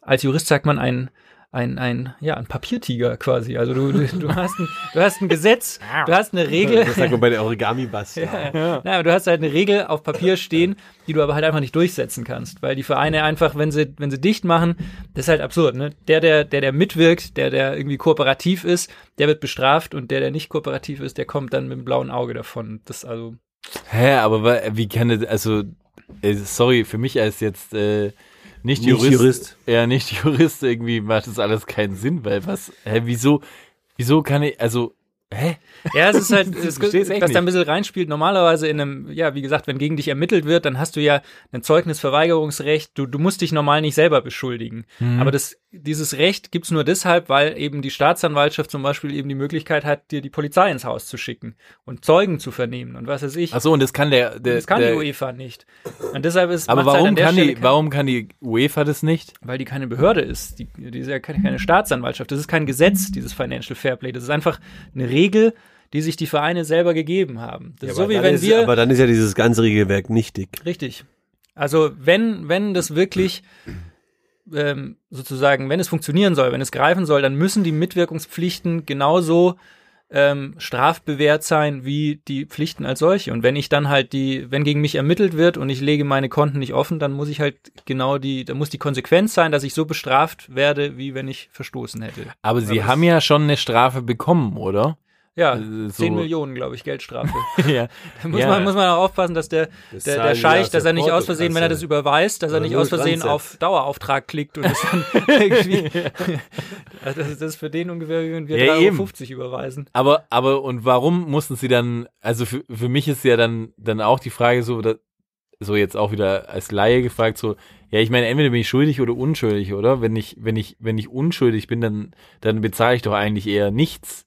als Jurist sagt man ein, ein, ein, ja, ein Papiertiger quasi. Also du, du, du hast ein, du hast ein Gesetz, du hast eine Regel. Das sagt man bei der Origami-Bass. Ja. Na, aber du hast halt eine Regel auf Papier stehen, die du aber halt einfach nicht durchsetzen kannst, weil die Vereine einfach, wenn sie, wenn sie dicht machen, das ist halt absurd, ne? Der, der, der, der mitwirkt, der, der irgendwie kooperativ ist, der wird bestraft und der, der nicht kooperativ ist, der kommt dann mit dem blauen Auge davon. Das also, Hä, aber wie kann das, also, äh, sorry, für mich als jetzt äh, nicht, Nicht Jurist, Jurist. Ja, nicht Jurist, irgendwie macht das alles keinen Sinn, weil was, hä, wieso, wieso kann ich, also, Hä? Ja, es ist halt, es, dass da ein bisschen reinspielt. Normalerweise in einem, ja, wie gesagt, wenn gegen dich ermittelt wird, dann hast du ja ein Zeugnisverweigerungsrecht. Du, du musst dich normal nicht selber beschuldigen. Mhm. Aber das, dieses Recht gibt's nur deshalb, weil eben die Staatsanwaltschaft zum Beispiel eben die Möglichkeit hat, dir die Polizei ins Haus zu schicken und Zeugen zu vernehmen und was weiß ich. Ach so, und das kann der, der, das kann der die UEFA nicht. Und deshalb ist aber halt warum der kann Stelle die, kein- warum kann die UEFA das nicht? weil die keine Behörde ist. Die, die ist ja keine, keine Staatsanwaltschaft. Das ist kein Gesetz, dieses Financial Fairplay. Das ist einfach eine Regel, die sich die Vereine selber gegeben haben. Das ist so aber wie dann wenn ist, wir. Aber dann ist ja dieses ganze Regelwerk nichtig. Richtig. Also wenn, wenn das wirklich ähm, sozusagen, wenn es funktionieren soll, wenn es greifen soll, dann müssen die Mitwirkungspflichten genauso ähm, strafbewehrt sein wie die Pflichten als solche. Und wenn ich dann halt die, wenn gegen mich ermittelt wird und ich lege meine Konten nicht offen, dann muss ich halt genau die, da muss die Konsequenz sein, dass ich so bestraft werde, wie wenn ich verstoßen hätte. Aber sie das- haben ja schon eine Strafe bekommen, oder? Ja, Äh, 10 so- Millionen, glaube ich, Geldstrafe. ja. Da muss, Ja. man, muss man auch aufpassen, dass der, Das der, der Scheich, dass er nicht aus Versehen, wenn er das überweist, dass er nicht aus Versehen auf Dauerauftrag klickt und das dann irgendwie. Also das, ist, das ist für den ungefähr, wie wenn wir Ja, 3,50 Euro überweisen. Aber, aber, und warum mussten sie dann, also für, für mich ist ja dann, dann auch die Frage so, da, so jetzt auch wieder als Laie gefragt, so, ja, ich meine, entweder bin ich schuldig oder unschuldig, oder? Wenn ich, wenn ich, wenn ich unschuldig bin, dann, dann bezahle ich doch eigentlich eher nichts.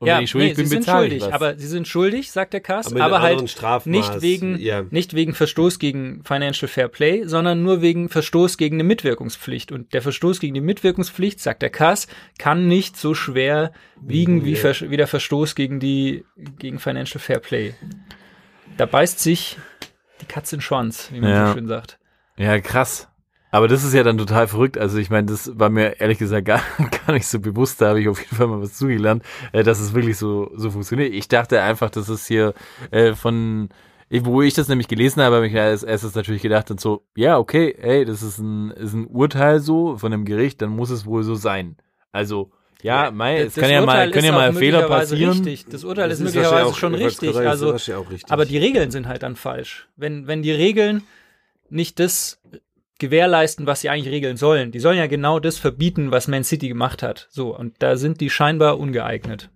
Und ja, wenn ich schuldig nee, bin, sie sind schuldig, was. aber sie sind schuldig, sagt der Kass, Aber aber, halt Strafmaß, nicht wegen, ja. nicht wegen Verstoß gegen Financial Fair Play, sondern nur wegen Verstoß gegen eine Mitwirkungspflicht. Und der Verstoß gegen die Mitwirkungspflicht, sagt der Kass, kann nicht so schwer wiegen wie, Vers- wie der Verstoß gegen die, gegen Financial Fair Play. Da beißt sich die Katze in den Schwanz, wie man Ja. so schön sagt. Ja, krass. Aber das ist ja dann total verrückt. Also ich meine, das war mir ehrlich gesagt gar, gar nicht so bewusst. Da habe ich auf jeden Fall mal was zugelernt, äh, dass es wirklich so, so funktioniert. Ich dachte einfach, dass es hier äh, von, wo ich das nämlich gelesen habe, habe ich als erstes natürlich gedacht und so, ja, okay, ey, das ist ein, ist ein Urteil so von einem Gericht, dann muss es wohl so sein. Also, ja, mei, es kann ja mal, Urteil können ist ja mal Fehler passieren. Richtig. Das Urteil Das ist ist möglicherweise auch- schon richtig. Also, richtig. aber die Regeln sind halt dann falsch. Wenn, wenn die Regeln nicht das gewährleisten, was sie eigentlich regeln sollen. Die sollen ja genau das verbieten, was Man City gemacht hat. So, und da sind die scheinbar ungeeignet.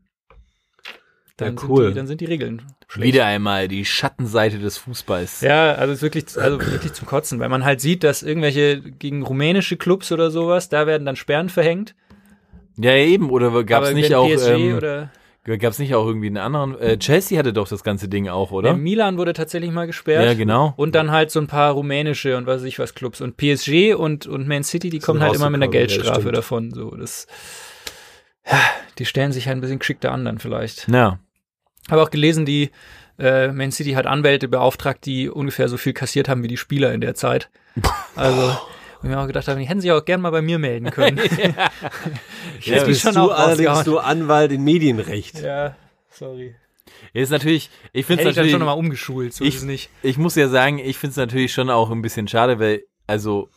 Dann, Ja, cool. sind, die, dann sind die Regeln schlecht. Wieder einmal die Schattenseite des Fußballs. Ja, also es ist wirklich, also wirklich zum Kotzen, weil man halt sieht, dass irgendwelche gegen rumänische Clubs oder sowas, da werden dann Sperren verhängt. Ja, eben. Oder gab es nicht auch, PSG ähm, oder gab es nicht auch irgendwie einen anderen, äh, Chelsea hatte doch das ganze Ding auch, oder? Ja, Milan wurde tatsächlich mal gesperrt. Ja, genau. Und dann halt so ein paar rumänische und was weiß ich was Clubs. Und PSG und, und Man City, die kommen halt immer mit einer ja, Geldstrafe stimmt. davon. So, das, ja, die stellen sich halt ein bisschen geschickter an dann vielleicht. Ja. Habe auch gelesen, die äh, Man City hat Anwälte beauftragt, die ungefähr so viel kassiert haben wie die Spieler in der Zeit. Also, und mir auch gedacht haben, die hätten sich auch gern mal bei mir melden können. ich Jetzt hätte mich bist schon du allerdings nur Anwalt in Medienrecht. Ja, sorry. Ist natürlich, ich finde es natürlich, schon nochmal umgeschult, so ich- ist es nicht. ich muss ja sagen, ich finde es natürlich schon auch ein bisschen schade, weil, also,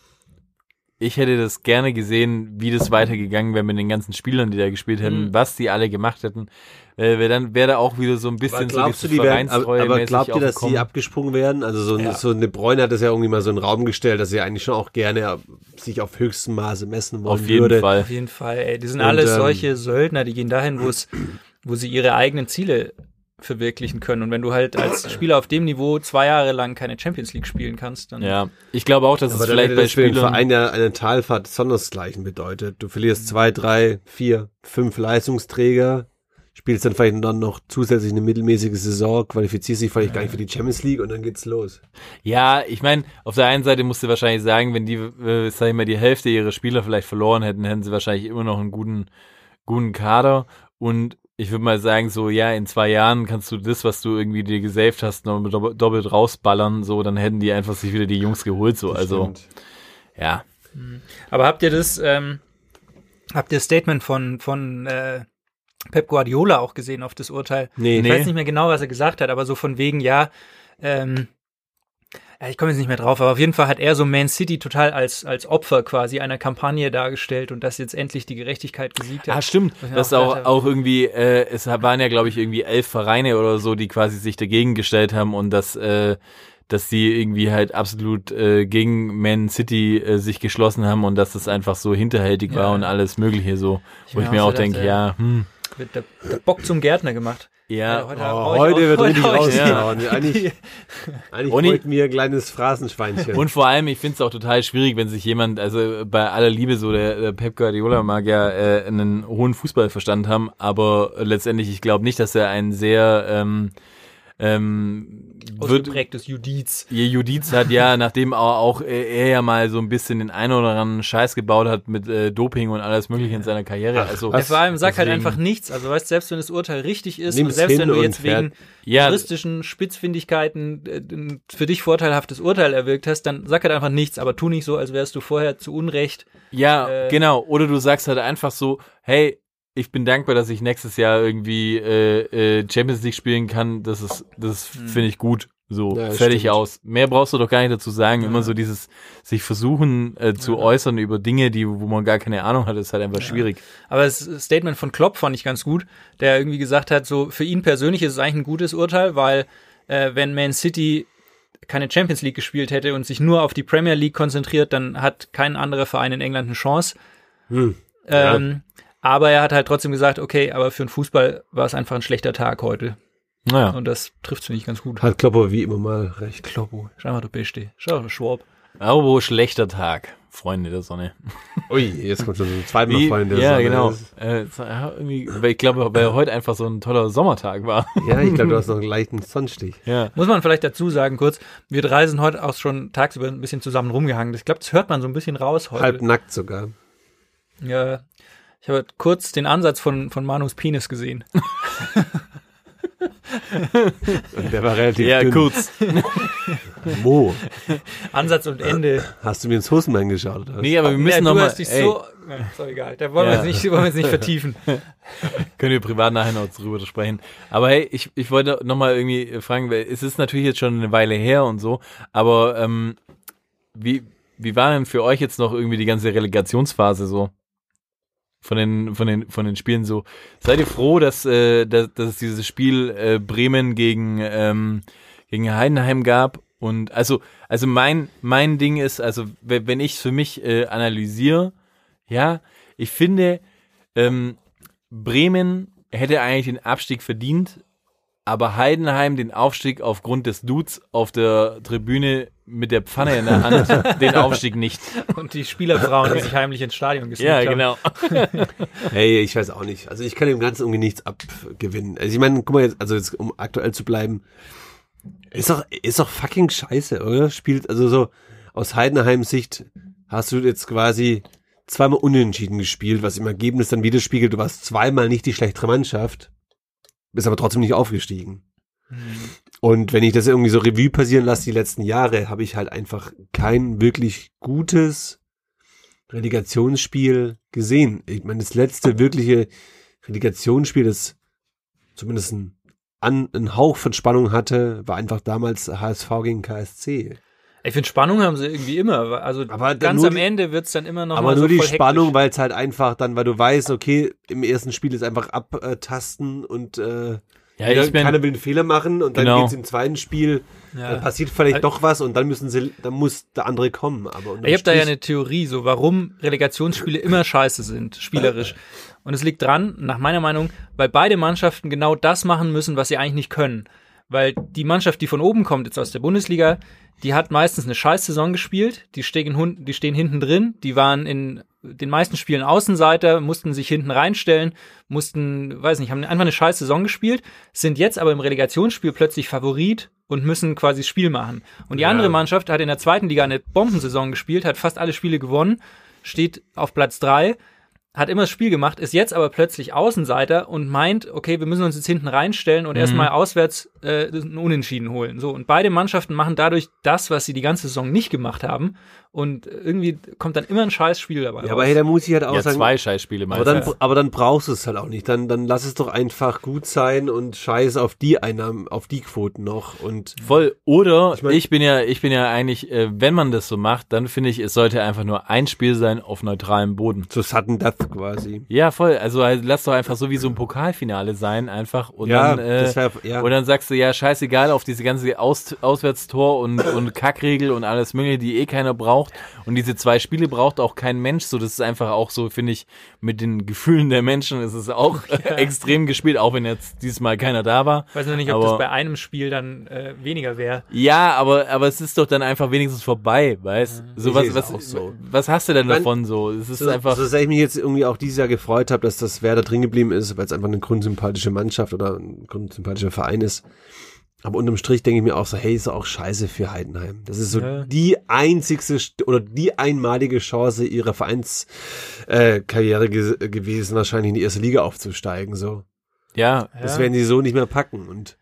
ich hätte das gerne gesehen, wie das weitergegangen wäre mit den ganzen Spielern, die da gespielt hätten, Mhm. was die alle gemacht hätten. Äh, wär dann wäre da auch wieder so ein bisschen Aber glaubst so du, die werden, aber, aber glaubt ihr, dass aufgekommen. die abgesprungen werden? Also so, Ja. so eine Bräune hat das ja irgendwie mal so in den Raum gestellt, dass sie eigentlich schon auch gerne sich auf höchstem Maße messen wollen Auf jeden würde. Fall. Auf jeden Fall, ey. Die sind Und, alles ähm, solche Söldner, die gehen dahin, wo es, wo sie ihre eigenen Ziele verwirklichen können. Und wenn du halt als Spieler auf dem Niveau zwei Jahre lang keine Champions League spielen kannst, dann Ja, ich glaube auch, dass Aber es vielleicht bei das für den Spielern Verein ja eine Talfahrt sondersgleichen bedeutet. Du verlierst zwei, drei, vier, fünf Leistungsträger, spielst dann vielleicht dann noch zusätzlich eine mittelmäßige Saison, qualifizierst dich vielleicht gar nicht für die Champions League und dann geht's los. Ja, ich meine, auf der einen Seite musst du wahrscheinlich sagen, wenn die, äh, sag ich mal, die Hälfte ihrer Spieler vielleicht verloren hätten, hätten sie wahrscheinlich immer noch einen guten, guten Kader. Und ich würde mal sagen, so, ja, in zwei Jahren kannst du das, was du irgendwie dir gesaved hast, noch doppelt, doppelt rausballern, so, dann hätten die einfach sich wieder die Jungs geholt, so, also, ja. Aber habt ihr das, ähm, habt ihr das Statement von, von äh, Pep Guardiola auch gesehen auf das Urteil? Nee, Ich Nee. weiß nicht mehr genau, was er gesagt hat, aber so von wegen, ja, ähm, ja, ich komme jetzt nicht mehr drauf, aber auf jeden Fall hat er so Man City total als, als Opfer quasi einer Kampagne dargestellt und dass jetzt endlich die Gerechtigkeit gesiegt hat. Ah, stimmt. Das auch auch, auch irgendwie, äh, es waren ja, glaube ich, irgendwie elf Vereine oder so, die quasi sich dagegen gestellt haben und dass, äh, dass die irgendwie halt absolut äh, gegen Man City äh, sich geschlossen haben und dass das einfach so hinterhältig war Ja. und alles Mögliche so. Ich Wo ich mir auch so denke, ja, hm, wird der, der Bock zum Gärtner gemacht. Ja, heute, Oh, heute wird richtig rausgehauen. Eigentlich, eigentlich Und ich- wollten wir ein kleines Phrasenschweinchen. Und vor allem, ich finde es auch total schwierig, wenn sich jemand, also bei aller Liebe so, der, der Pep Guardiola mag ja äh, einen hohen Fußballverstand haben, aber letztendlich, ich glaube nicht, dass er ein sehr ähm, ähm, Ausgeprägtes Judiz. Ihr Judiz hat ja, nachdem auch, auch er ja mal so ein bisschen den einen oder anderen Scheiß gebaut hat mit äh, Doping und alles mögliche in seiner Karriere. also Ja, vor allem sag halt deswegen- einfach nichts. Also weißt, selbst wenn das Urteil richtig ist und selbst wenn du jetzt wegen Ja. juristischen Spitzfindigkeiten äh, ein für dich vorteilhaftes Urteil erwirkt hast, dann sag halt einfach nichts, aber tu nicht so, als wärst du vorher zu Unrecht. Ja, Äh, genau. Oder du sagst halt einfach so, hey, ich bin dankbar, dass ich nächstes Jahr irgendwie äh, äh, Champions League spielen kann. Das ist, das finde ich gut. So, Ja, fertig stimmt. aus. Mehr brauchst du doch gar nicht dazu sagen. Immer so dieses sich versuchen äh, zu äußern über Dinge, die, wo man gar keine Ahnung hat, ist halt einfach schwierig. Aber das Statement von Klopp fand ich ganz gut, der irgendwie gesagt hat, so für ihn persönlich ist es eigentlich ein gutes Urteil, weil äh, wenn Man City keine Champions League gespielt hätte und sich nur auf die Premier League konzentriert, dann hat kein anderer Verein in England eine Chance. Hm. Ähm, Aber er hat halt trotzdem gesagt, okay, aber für den Fußball war es einfach ein schlechter Tag heute. Naja. Und das trifft finde ich ganz gut. Hat Klopper wie immer mal recht. Kloppo, schau mal, du Beste. Schau, du Schwab. Aber schlechter Tag, Freunde der Sonne. Ui, jetzt kommt schon ein zweites Mal Wie, Freunde. ja, Sonne. genau. Äh, es ja, irgendwie, weil ich glaube, weil heute einfach so ein toller Sommertag war. Ja, ich glaube, du hast noch einen leichten Sonnenstich. ja. Muss man vielleicht dazu sagen, kurz, wir drei sind heute auch schon tagsüber ein bisschen zusammen rumgehangen. Ich glaube, das hört man so ein bisschen raus heute. Halb nackt sogar. Ja, ich habe kurz den Ansatz von, von Manus Penis gesehen. Und der war relativ Ja, dünn. kurz. Wo? Ansatz und Ende. Hast du mir ins Hosenbein geschaut? Oder? Nee, aber wir Ja, müssen du noch mal, hast dich ey, so. Ja, ist doch egal. Da wollen Ja. wir jetzt nicht, wollen wir jetzt nicht vertiefen. können wir privat nachher noch drüber sprechen. Aber hey, ich, ich wollte noch mal irgendwie fragen, weil es ist natürlich jetzt schon eine Weile her und so, aber ähm, wie, wie war denn für euch jetzt noch irgendwie die ganze Relegationsphase so? Von den, von den, von den Spielen so. Seid ihr froh, dass, äh, dass, es dieses Spiel äh, Bremen gegen, ähm, gegen Heidenheim gab? Und also, also mein, mein Ding ist, also we- wenn ich für mich äh, analysiere, ja, ich finde, ähm, Bremen hätte eigentlich den Abstieg verdient, aber Heidenheim den Aufstieg aufgrund des Dudes auf der Tribüne mit der Pfanne in der Hand, den Aufstieg nicht. Und die Spielerfrauen, die sich heimlich ins Stadion Ja, haben. genau. Hey, ich weiß auch nicht. Also ich kann dem Ganzen irgendwie nichts abgewinnen. Also ich meine, guck mal jetzt, also jetzt, um aktuell zu bleiben, ist doch, ist doch fucking scheiße, oder? Spielt, also so, aus Heidenheims Sicht hast du jetzt quasi zweimal unentschieden gespielt, was im Ergebnis dann widerspiegelt, du warst zweimal nicht die schlechtere Mannschaft, bist aber trotzdem nicht aufgestiegen. Und wenn ich das irgendwie so Revue passieren lasse, die letzten Jahre, habe ich halt einfach kein wirklich gutes Relegationsspiel gesehen. Ich meine, das letzte wirkliche Relegationsspiel, das zumindest ein, an, einen Hauch von Spannung hatte, war einfach damals HSV gegen KSC. Ich finde, Spannung haben sie irgendwie immer. Also Aber ganz am die- Ende wird's dann immer noch Aber nur so die Spannung, weil es halt einfach dann, weil du weißt, okay, im ersten Spiel ist einfach abtasten und äh, Ja, ich bin, keiner will einen Fehler machen und dann Genau. geht's im zweiten Spiel, Ja. dann passiert vielleicht Al- doch was und dann müssen sie, dann muss der andere kommen. Aber Ich habe da ja eine Theorie, so warum Relegationsspiele immer scheiße sind, spielerisch. Und es liegt dran, nach meiner Meinung, weil beide Mannschaften genau das machen müssen, was sie eigentlich nicht können. Weil die Mannschaft, die von oben kommt, jetzt aus der Bundesliga, die hat meistens eine scheiß Saison gespielt, die stehen, die stehen hinten drin, die waren in den meisten Spielen Außenseiter, mussten sich hinten reinstellen, mussten, weiß nicht, haben einfach eine scheiß Saison gespielt, sind jetzt aber im Relegationsspiel plötzlich Favorit und müssen quasi das Spiel machen. Und die andere Mannschaft hat in der zweiten Liga eine Bombensaison gespielt, hat fast alle Spiele gewonnen, steht auf Platz drei, hat immer das Spiel gemacht, ist jetzt aber plötzlich Außenseiter und meint, okay, wir müssen uns jetzt hinten reinstellen und erstmal auswärts äh, einen Unentschieden holen. So und beide Mannschaften machen dadurch das, was sie die ganze Saison nicht gemacht haben und irgendwie kommt dann immer ein scheiß Spiel dabei Ja, raus. aber hey, da muss ich halt auch ja, sagen, zwei Scheißspiele aber dann, meistens. aber dann brauchst du es halt auch nicht. Dann, dann lass es doch einfach gut sein und scheiß auf die Einnahmen, auf die Quoten noch und Voll. Oder ich, mein- bin ja, ich bin ja eigentlich, äh, wenn man das so macht, dann finde ich, es sollte einfach nur ein Spiel sein auf neutralem Boden. so sudden death quasi. Ja, voll. Also halt, lass doch einfach so wie so ein Pokalfinale sein, einfach. Und Ja, dann, äh, wär- ja. und dann sagst sagst du, ja, scheißegal auf diese ganze Aus Auswärtstor und, und Kackregel und alles Mögliche, die eh keiner braucht. Und diese zwei Spiele braucht auch kein Mensch. So, das ist einfach auch so, finde ich, mit den Gefühlen der Menschen ist es auch extrem gespielt, auch wenn jetzt diesmal keiner da war. Ich weiß noch nicht, ob Aber- das bei einem Spiel dann äh, weniger wäre. Ja, aber, aber es ist doch dann einfach wenigstens vorbei, weißt? So, Ich was, was, auch so. was hast du denn Mein- davon so? Es ist So, einfach. so sehr ich mich jetzt irgendwie auch dieses Jahr gefreut habe, dass das Werder drin geblieben ist, weil es einfach eine grundsympathische Mannschaft oder ein grundsympathischer Verein ist. Aber unterm Strich denke ich mir auch so, hey, ist doch auch scheiße für Heidenheim. Das ist so Ja. die einzigste St- oder die einmalige Chance ihrer Vereinskarriere äh, ge gewesen, wahrscheinlich in die erste Liga aufzusteigen. So, ja, das Ja. werden sie so nicht mehr packen. Und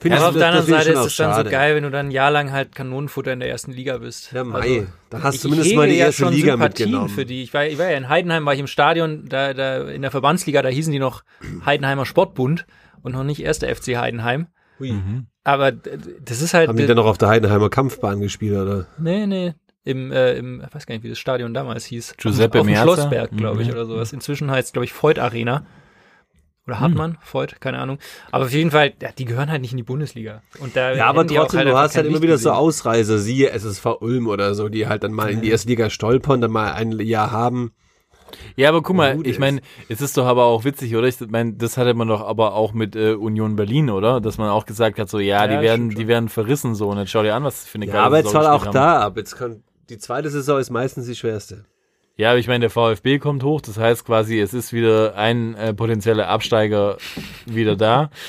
finde Aber ich- auf der anderen Seite ist es dann so geil, wenn du dann ein Jahr lang halt Kanonenfutter in der ersten Liga bist. Ja, Mai, Also, da hast du zumindest mal die ja erste schon Liga Sympathien mitgenommen. für die. Ich war, ich war ja in Heidenheim, war ich im Stadion, da, da in der Verbandsliga, da hießen die noch Heidenheimer Sportbund und noch nicht erster FC Heidenheim. Hui. Aber d- das ist halt. Haben die dann noch auf der Heidenheimer Kampfbahn gespielt, oder? Nee, nee. Im, äh, im, ich weiß gar nicht, wie das Stadion damals hieß. Giuseppe auf dem Meazza? Schlossberg, glaube ich, Mhm. oder sowas. Inzwischen heißt es, glaube ich, Voigt Arena. Oder Hartmann, Voigt, keine Ahnung. Aber auf jeden Fall, ja, die gehören halt nicht in die Bundesliga. Und da Ja, aber trotzdem, du einfach hast halt immer Licht wieder so gesehen. Ausreißer, siehe SSV Ulm oder so, die halt dann mal in die erste Liga stolpern, dann mal ein Jahr haben. Ja, aber guck mal, ich meine, es ist doch aber auch witzig, oder? Ich meine, das hatte man doch aber auch mit äh, Union Berlin, oder? Dass man auch gesagt hat, so, ja, Ja, die werden, die werden verrissen so. Und jetzt schau dir an, was das für eine Ja, geile aber jetzt Saison war auch gespielt haben. da ab. Jetzt kann, die zweite Saison ist meistens die schwerste. Ja, aber ich meine, der VfB kommt hoch, das heißt quasi, es ist wieder ein äh, potenzieller Absteiger wieder da.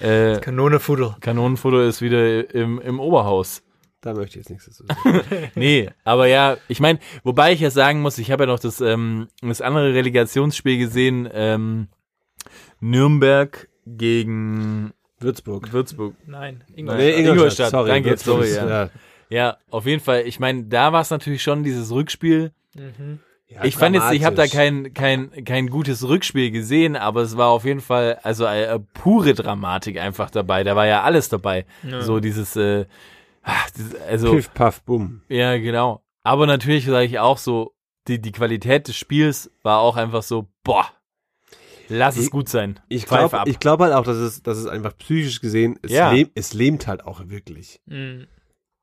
Äh, Kanone Fuddel. Kanonenfutter ist wieder im, im Oberhaus. Da möchte ich jetzt nichts dazu sagen. Nee, aber ja, ich meine, wobei ich ja sagen muss, ich habe ja noch das, ähm, das andere Relegationsspiel gesehen, ähm, Nürnberg gegen Würzburg. Würzburg. Nein, Nee, Ingolstadt. Ingolstadt. Ingolstadt, sorry. danke, Würzburg sorry, ist- ja. Ja, auf jeden Fall. Ich meine, da war es natürlich schon dieses Rückspiel. Ja, ich fand jetzt, ich habe da kein, kein, kein gutes Rückspiel gesehen, aber es war auf jeden Fall, also äh, pure Dramatik einfach dabei. Da war ja alles dabei. So dieses, äh, dieses also Piff, paff, bumm. ja, genau. Aber natürlich sage ich auch so, die, die Qualität des Spiels war auch einfach so, boah, lass es Ich- gut sein. Ich glaube ab. ich glaub halt auch, dass es, dass es einfach psychisch gesehen, es, Ja. lehm, es lähmt halt auch wirklich. Mhm.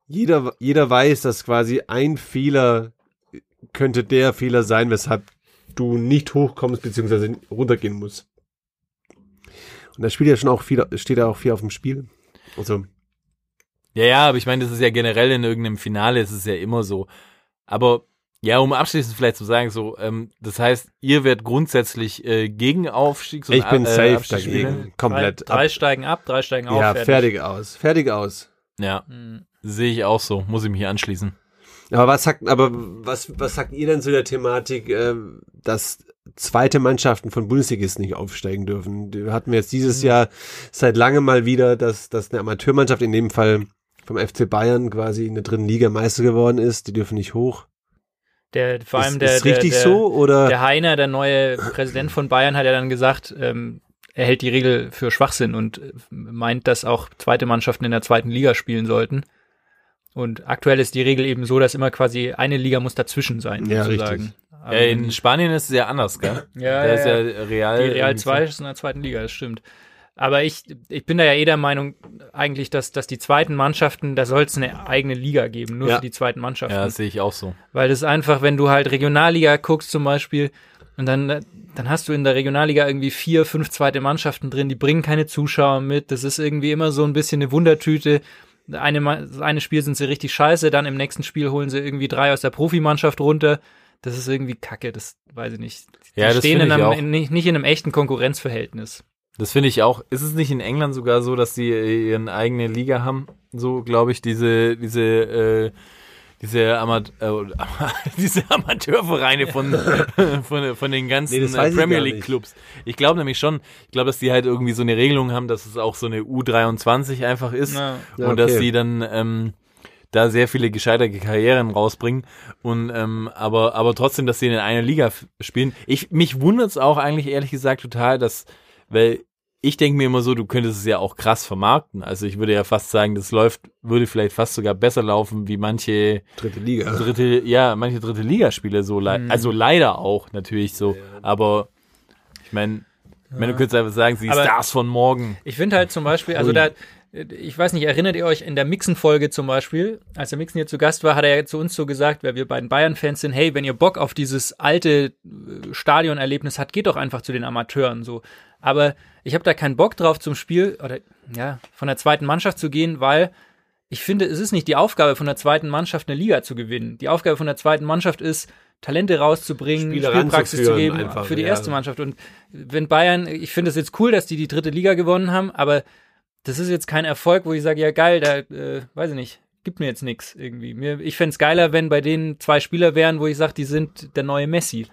Jeder, jeder weiß, dass quasi ein Fehler könnte der Fehler sein, weshalb du nicht hochkommst beziehungsweise runtergehen musst. Und da spielt ja schon auch viel, steht ja auch viel auf dem Spiel. Also, Ja, ja, aber ich meine, das ist ja generell in irgendeinem Finale, ist es ja immer so. Aber ja, um abschließend vielleicht zu sagen, so, ähm, das heißt, ihr werdet grundsätzlich äh, gegen Aufstiegs- und ich bin äh, safe Abstiegsspiele? dagegen. Komplett. Drei, drei ab. steigen ab, drei steigen auf. Ja, fertig aus. Fertig aus. Ja, Mhm. sehe ich auch so. Muss ich mich anschließen. Aber was sagt, aber was, was sagt ihr denn zu der Thematik, äh, dass zweite Mannschaften von Bundesligisten nicht aufsteigen dürfen? Die hatten wir jetzt dieses Jahr seit langem mal wieder, dass, dass eine Amateurmannschaft, in dem Fall vom FC Bayern, quasi in der dritten Liga Meister geworden ist. Die dürfen nicht hoch. Der, vor allem ist, der, ist richtig der, der, so oder? Der Heiner, der neue Präsident von Bayern, hat ja dann gesagt, ähm, er hält die Regel für Schwachsinn und äh, meint, dass auch zweite Mannschaften in der zweiten Liga spielen sollten. Und aktuell ist die Regel eben so, dass immer quasi eine Liga muss dazwischen sein, Ja, sozusagen. richtig. Ja, in Spanien ist es ja anders, gell? Ja, da ist ja, ja Real. die Real irgendwie 2 ist in der zweiten Liga, das stimmt. Aber ich, ich bin da ja eh der Meinung, eigentlich, dass, dass die zweiten Mannschaften, da soll es eine eigene Liga geben, nur Ja. für die zweiten Mannschaften. Ja, das sehe ich auch so. Weil das einfach, wenn du halt Regionalliga guckst zum Beispiel, und dann, dann hast du in der Regionalliga irgendwie vier, fünf zweite Mannschaften drin, die bringen keine Zuschauer mit. Das ist irgendwie immer so ein bisschen eine Wundertüte. Eine, eine Spiel sind sie richtig scheiße, dann im nächsten Spiel holen sie irgendwie drei aus der Profimannschaft runter. Das ist irgendwie kacke, das weiß ich nicht. Die Ja, das stehen in einem, in, nicht, nicht in einem echten Konkurrenzverhältnis. Das finde ich auch. Ist es nicht in England sogar so, dass die äh, ihren eigene Liga haben? So, glaube ich, diese, diese, äh, diese, Amat äh, diese Amateurvereine von, von, von den ganzen Nee, äh, Premier League. Clubs. Ich glaube nämlich schon, ich glaube, dass die halt irgendwie so eine Regelung haben, dass es auch so eine U23 einfach ist Ja. Ja, und dass okay. die dann ähm, da sehr viele gescheiterte Karrieren rausbringen und ähm, aber aber trotzdem, dass sie in einer Liga spielen. Ich mich wundert's auch eigentlich ehrlich gesagt total, dass weil ich denke mir immer so, du könntest es ja auch krass vermarkten. Also ich würde ja fast sagen, das läuft, würde vielleicht fast sogar besser laufen wie manche Dritte Liga. dritte, ja, manche dritte Ligaspiele so, le also leider auch natürlich so. Aber ich meine, ich meine, du könntest einfach sagen, sie Aber- Stars von morgen. Ich finde halt zum Beispiel, also da, ich weiß nicht, erinnert ihr euch in der Mixen-Folge zum Beispiel, als der Mixen hier zu Gast war, hat er ja zu uns so gesagt, weil wir beiden Bayern-Fans sind, hey, wenn ihr Bock auf dieses alte äh, Stadionerlebnis habt, geht doch einfach zu den Amateuren so. Aber ich habe da keinen Bock drauf zum Spiel oder ja, von der zweiten Mannschaft zu gehen, weil ich finde, es ist nicht die Aufgabe von der zweiten Mannschaft, eine Liga zu gewinnen. Die Aufgabe von der zweiten Mannschaft ist, Talente rauszubringen, Spieler Spielpraxis zu geben einfach, für die ja. erste Mannschaft. Und wenn Bayern, ich finde es jetzt cool, dass die die dritte Liga gewonnen haben, aber das ist jetzt kein Erfolg, wo ich sage, ja geil, da, äh, weiß ich nicht, gibt mir jetzt nichts irgendwie. Mir, ich fänd's geiler, wenn bei denen zwei Spieler wären, wo ich sage, die sind der neue Messi.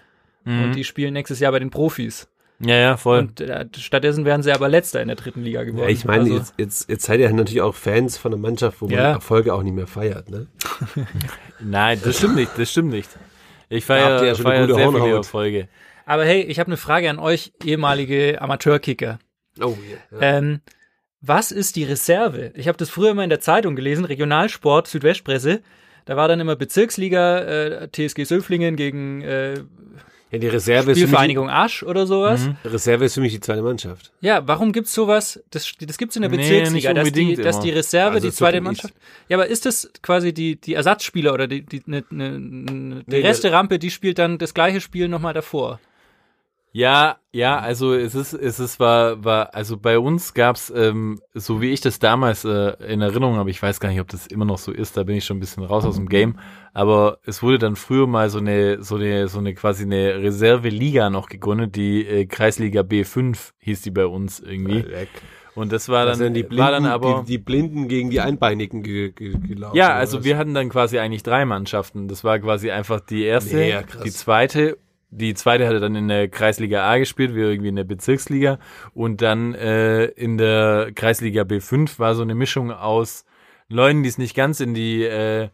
Und die spielen nächstes Jahr bei den Profis. Ja, ja, voll. Und äh, stattdessen wären sie aber letzter in der dritten Liga geworden. Ja, ich meine, Also- jetzt, jetzt, jetzt seid ihr natürlich auch Fans von einer Mannschaft, wo man Ja. Erfolge auch nicht mehr feiert, ne? Nein, das stimmt nicht, das stimmt nicht. Ich feiere ja schon eine feier gute sehr viele. Erfolge. Aber hey, ich habe eine Frage an euch, ehemalige Amateurkicker. Oh, ja. Ähm, was ist die Reserve? Ich habe das früher immer in der Zeitung gelesen, Regionalsport, Südwestpresse. Da war dann immer Bezirksliga, äh, TSG Söflingen gegen äh, ja, die Reserve ist, für mich, Spielvereinigung Asch oder sowas. die Reserve ist für mich die zweite Mannschaft. Ja, warum gibt's sowas? Das, das gibt's in der Nee, Bezirksliga, nicht dass, die, dass die Reserve Also die zweite Mannschaft. Ja, aber ist das quasi die, die Ersatzspieler oder die, die, ne, ne, ne, die Nee, Resterampe, die spielt dann das gleiche Spiel nochmal davor? Ja, ja, also es ist, es ist, war, war, also bei uns gab's, ähm, so wie ich das damals äh, in Erinnerung habe, ich weiß gar nicht, ob das immer noch so ist, da bin ich schon ein bisschen raus aus dem Game, aber es wurde dann früher mal so eine, so eine, so eine quasi eine Reserve-Liga noch gegründet, die äh, Kreisliga B5 hieß die bei uns irgendwie. Weg. Und das war Das dann, sind die Blinden, war dann aber. die, die Blinden gegen die Einbeinigen ge, ge, gelaufen. Ja, also wir hatten dann quasi eigentlich drei Mannschaften. Das war quasi einfach die erste, Nee, ja, die zweite. Die zweite hatte dann in der Kreisliga A gespielt, wir irgendwie in der Bezirksliga. Und dann äh, in der Kreisliga B5 war so eine Mischung aus Leuten, die es nicht ganz in die äh,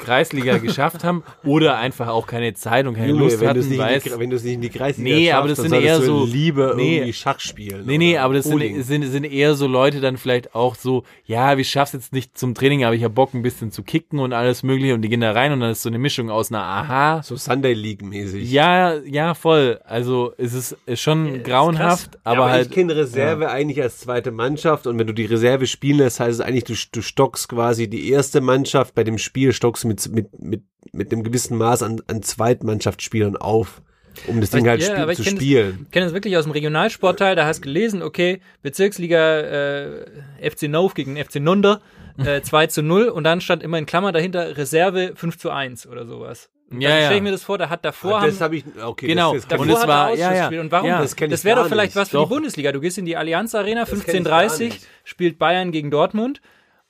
Kreisliga geschafft haben oder einfach auch keine Zeit und keine Junge, Lust wenn du hatten, es nicht, in weil die- wenn du es nicht in die Kreisliga Nee, schaffst, aber das sind eher so- lieber nee. irgendwie Schach spielen. Nee, nee, aber das sind, sind, sind eher so Leute dann vielleicht auch so, ja, wir schaff's jetzt nicht zum Training, aber ich hab Bock ein bisschen zu kicken und alles mögliche und die gehen da rein und dann ist so eine Mischung aus einer Aha. so Sunday League mäßig. Ja, ja, voll. Also es ist, ist schon grauenhaft, Ja, aber, aber halt. ich kenne Reserve eigentlich als zweite Mannschaft und wenn du die Reserve spielen lässt, heißt es eigentlich, du, du stockst quasi die erste Mannschaft bei dem Spiel stockst mit, mit, mit, mit einem gewissen Maß an, an Zweitmannschaftsspielern auf, um das Ding halt Ja, spiel, aber ich zu kenn das- spielen. Ich kenne das wirklich aus dem Regionalsportteil, da hast du gelesen, okay, Bezirksliga äh, FC Nov gegen FC Nunder, äh, 2 zu 0 und dann stand immer in Klammer dahinter Reserve 5 zu 1 oder sowas. Und Ja, dann stelle ich mir das vor, da hat davor Ah, das haben, habe ich, okay, Genau. das, das davor Und es hat war- er ja, ja. ausgespielt. Und warum? Ja, das das ich wäre doch vielleicht nicht. was für Doch. die Bundesliga. Du gehst in die Allianz Arena, kenn ich gar 15.30 nicht. spielt Bayern gegen Dortmund.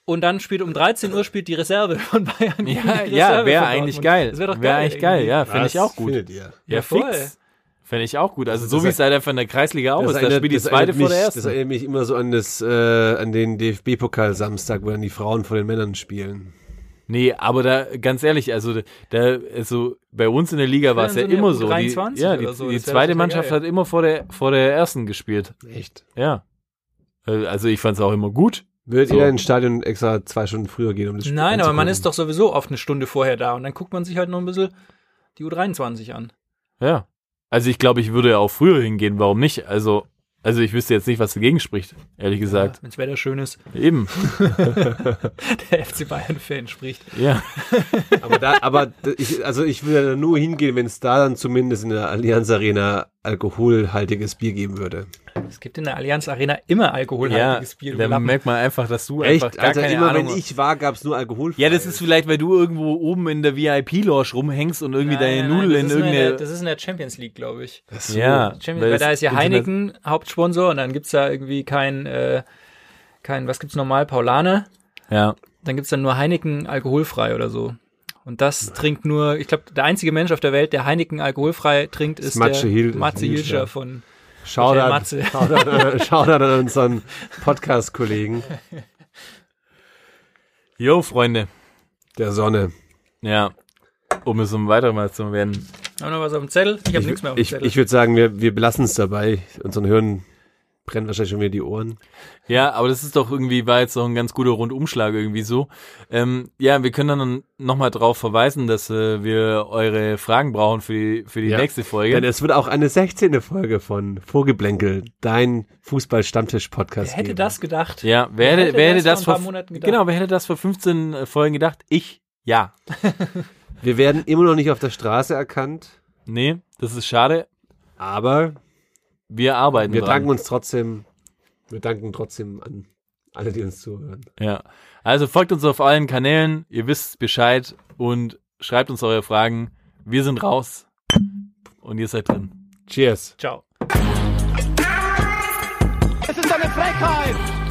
Und dann spielt um 13 Uhr spielt die Reserve von Bayern ja, ja, wäre eigentlich geil. Das wäre doch Wäre geil. eigentlich geil, ja, finde ich auch gut. Findet ihr. Ja, Ja, voll. fix. Fände ich auch gut. Also Das so wie es halt einfach in der Kreisliga auch ist. Da spielt die das zweite erinnert vor der mich, ersten. Das erinnert mich immer so an das, äh, an den DFB-Pokal Samstag, wo dann die Frauen vor den Männern spielen. Nee, aber da, ganz ehrlich, also da, also bei uns in der Liga war es ja so immer so. Die, U23 ja, die, so, die wär zweite Mannschaft geil. hat immer vor der, vor der ersten gespielt. Echt? Ja. Äh, Also ich fand es auch immer gut. Würdet So. ihr ins Stadion extra zwei Stunden früher gehen, um das Spiel Nein, aber man ist doch sowieso oft eine Stunde vorher da und dann guckt man sich halt noch ein bisschen die U23 an. Ja. Also ich glaube, ich würde ja auch früher hingehen. Warum nicht? Also, also ich wüsste jetzt nicht, was dagegen spricht, ehrlich gesagt. Wenn das Wetter schön ist, Eben. der FC Bayern-Fan spricht. Ja. Aber da, aber ich, also ich würde da nur hingehen, wenn es da dann zumindest in der Allianz Arena alkoholhaltiges Bier geben würde. Es gibt in der Allianz Arena immer Ja, alkoholhaltiges Bier. du da Lappen. merkt man einfach, dass du einfach Echt? gar Alter, keine immer Ahnung wenn ich war, gab's nur Alkohol. Ja, das ist vielleicht, weil du irgendwo oben in der VIP-Lounge rumhängst und irgendwie deine Nein, nein, Nudel in irgendeine... der, das ist in der Champions League, glaube ich. ja, Champions, weil, das da ist ja Heineken Hauptsponsor und dann gibt's da irgendwie kein, äh, kein, was gibt's normal, Paulaner? Ja. Dann gibt's dann nur Heineken alkoholfrei oder so. Und das trinkt nur, ich glaube, der einzige Mensch auf der Welt, der Heineken alkoholfrei trinkt, ist Matze der Matze Hilscher. Hilscher von Shoutout, Matze. Shoutout, an- Shoutout an unseren Podcast-Kollegen Jo, Freunde. der Sonne. Ja. Um es um weiter mal zu werden. Haben wir noch was auf dem Zettel? Ich habe Ich, nichts mehr auf dem ich, Zettel. ich würde sagen, wir, wir belassen es dabei. Unseren Hörern brennen wahrscheinlich schon wieder die Ohren. Ja, aber das ist doch irgendwie, war jetzt doch ein ganz guter Rundumschlag irgendwie so. Ähm, ja, wir können dann nochmal drauf verweisen, dass äh, wir eure Fragen brauchen für die, für die Ja. nächste Folge. Denn es wird auch eine 16. Folge von Vorgeblänkel, dein Fußball-Stammtisch-Podcast. Wer hätte geben. das gedacht? ja, wer hätte, wer hätte das vor vor, ein paar Monaten gedacht? genau, wer hätte das vor 15 äh, Folgen gedacht? Ich, ja. Wir werden immer noch nicht auf der Straße erkannt, Nee, das ist schade. aber Wir arbeiten wir dran. danken uns trotzdem, wir danken trotzdem an alle, die uns zuhören. Ja. Also folgt uns auf allen Kanälen, ihr wisst Bescheid und schreibt uns eure Fragen. Wir sind raus und ihr seid drin. Cheers. Ciao. Es ist eine Frechheit!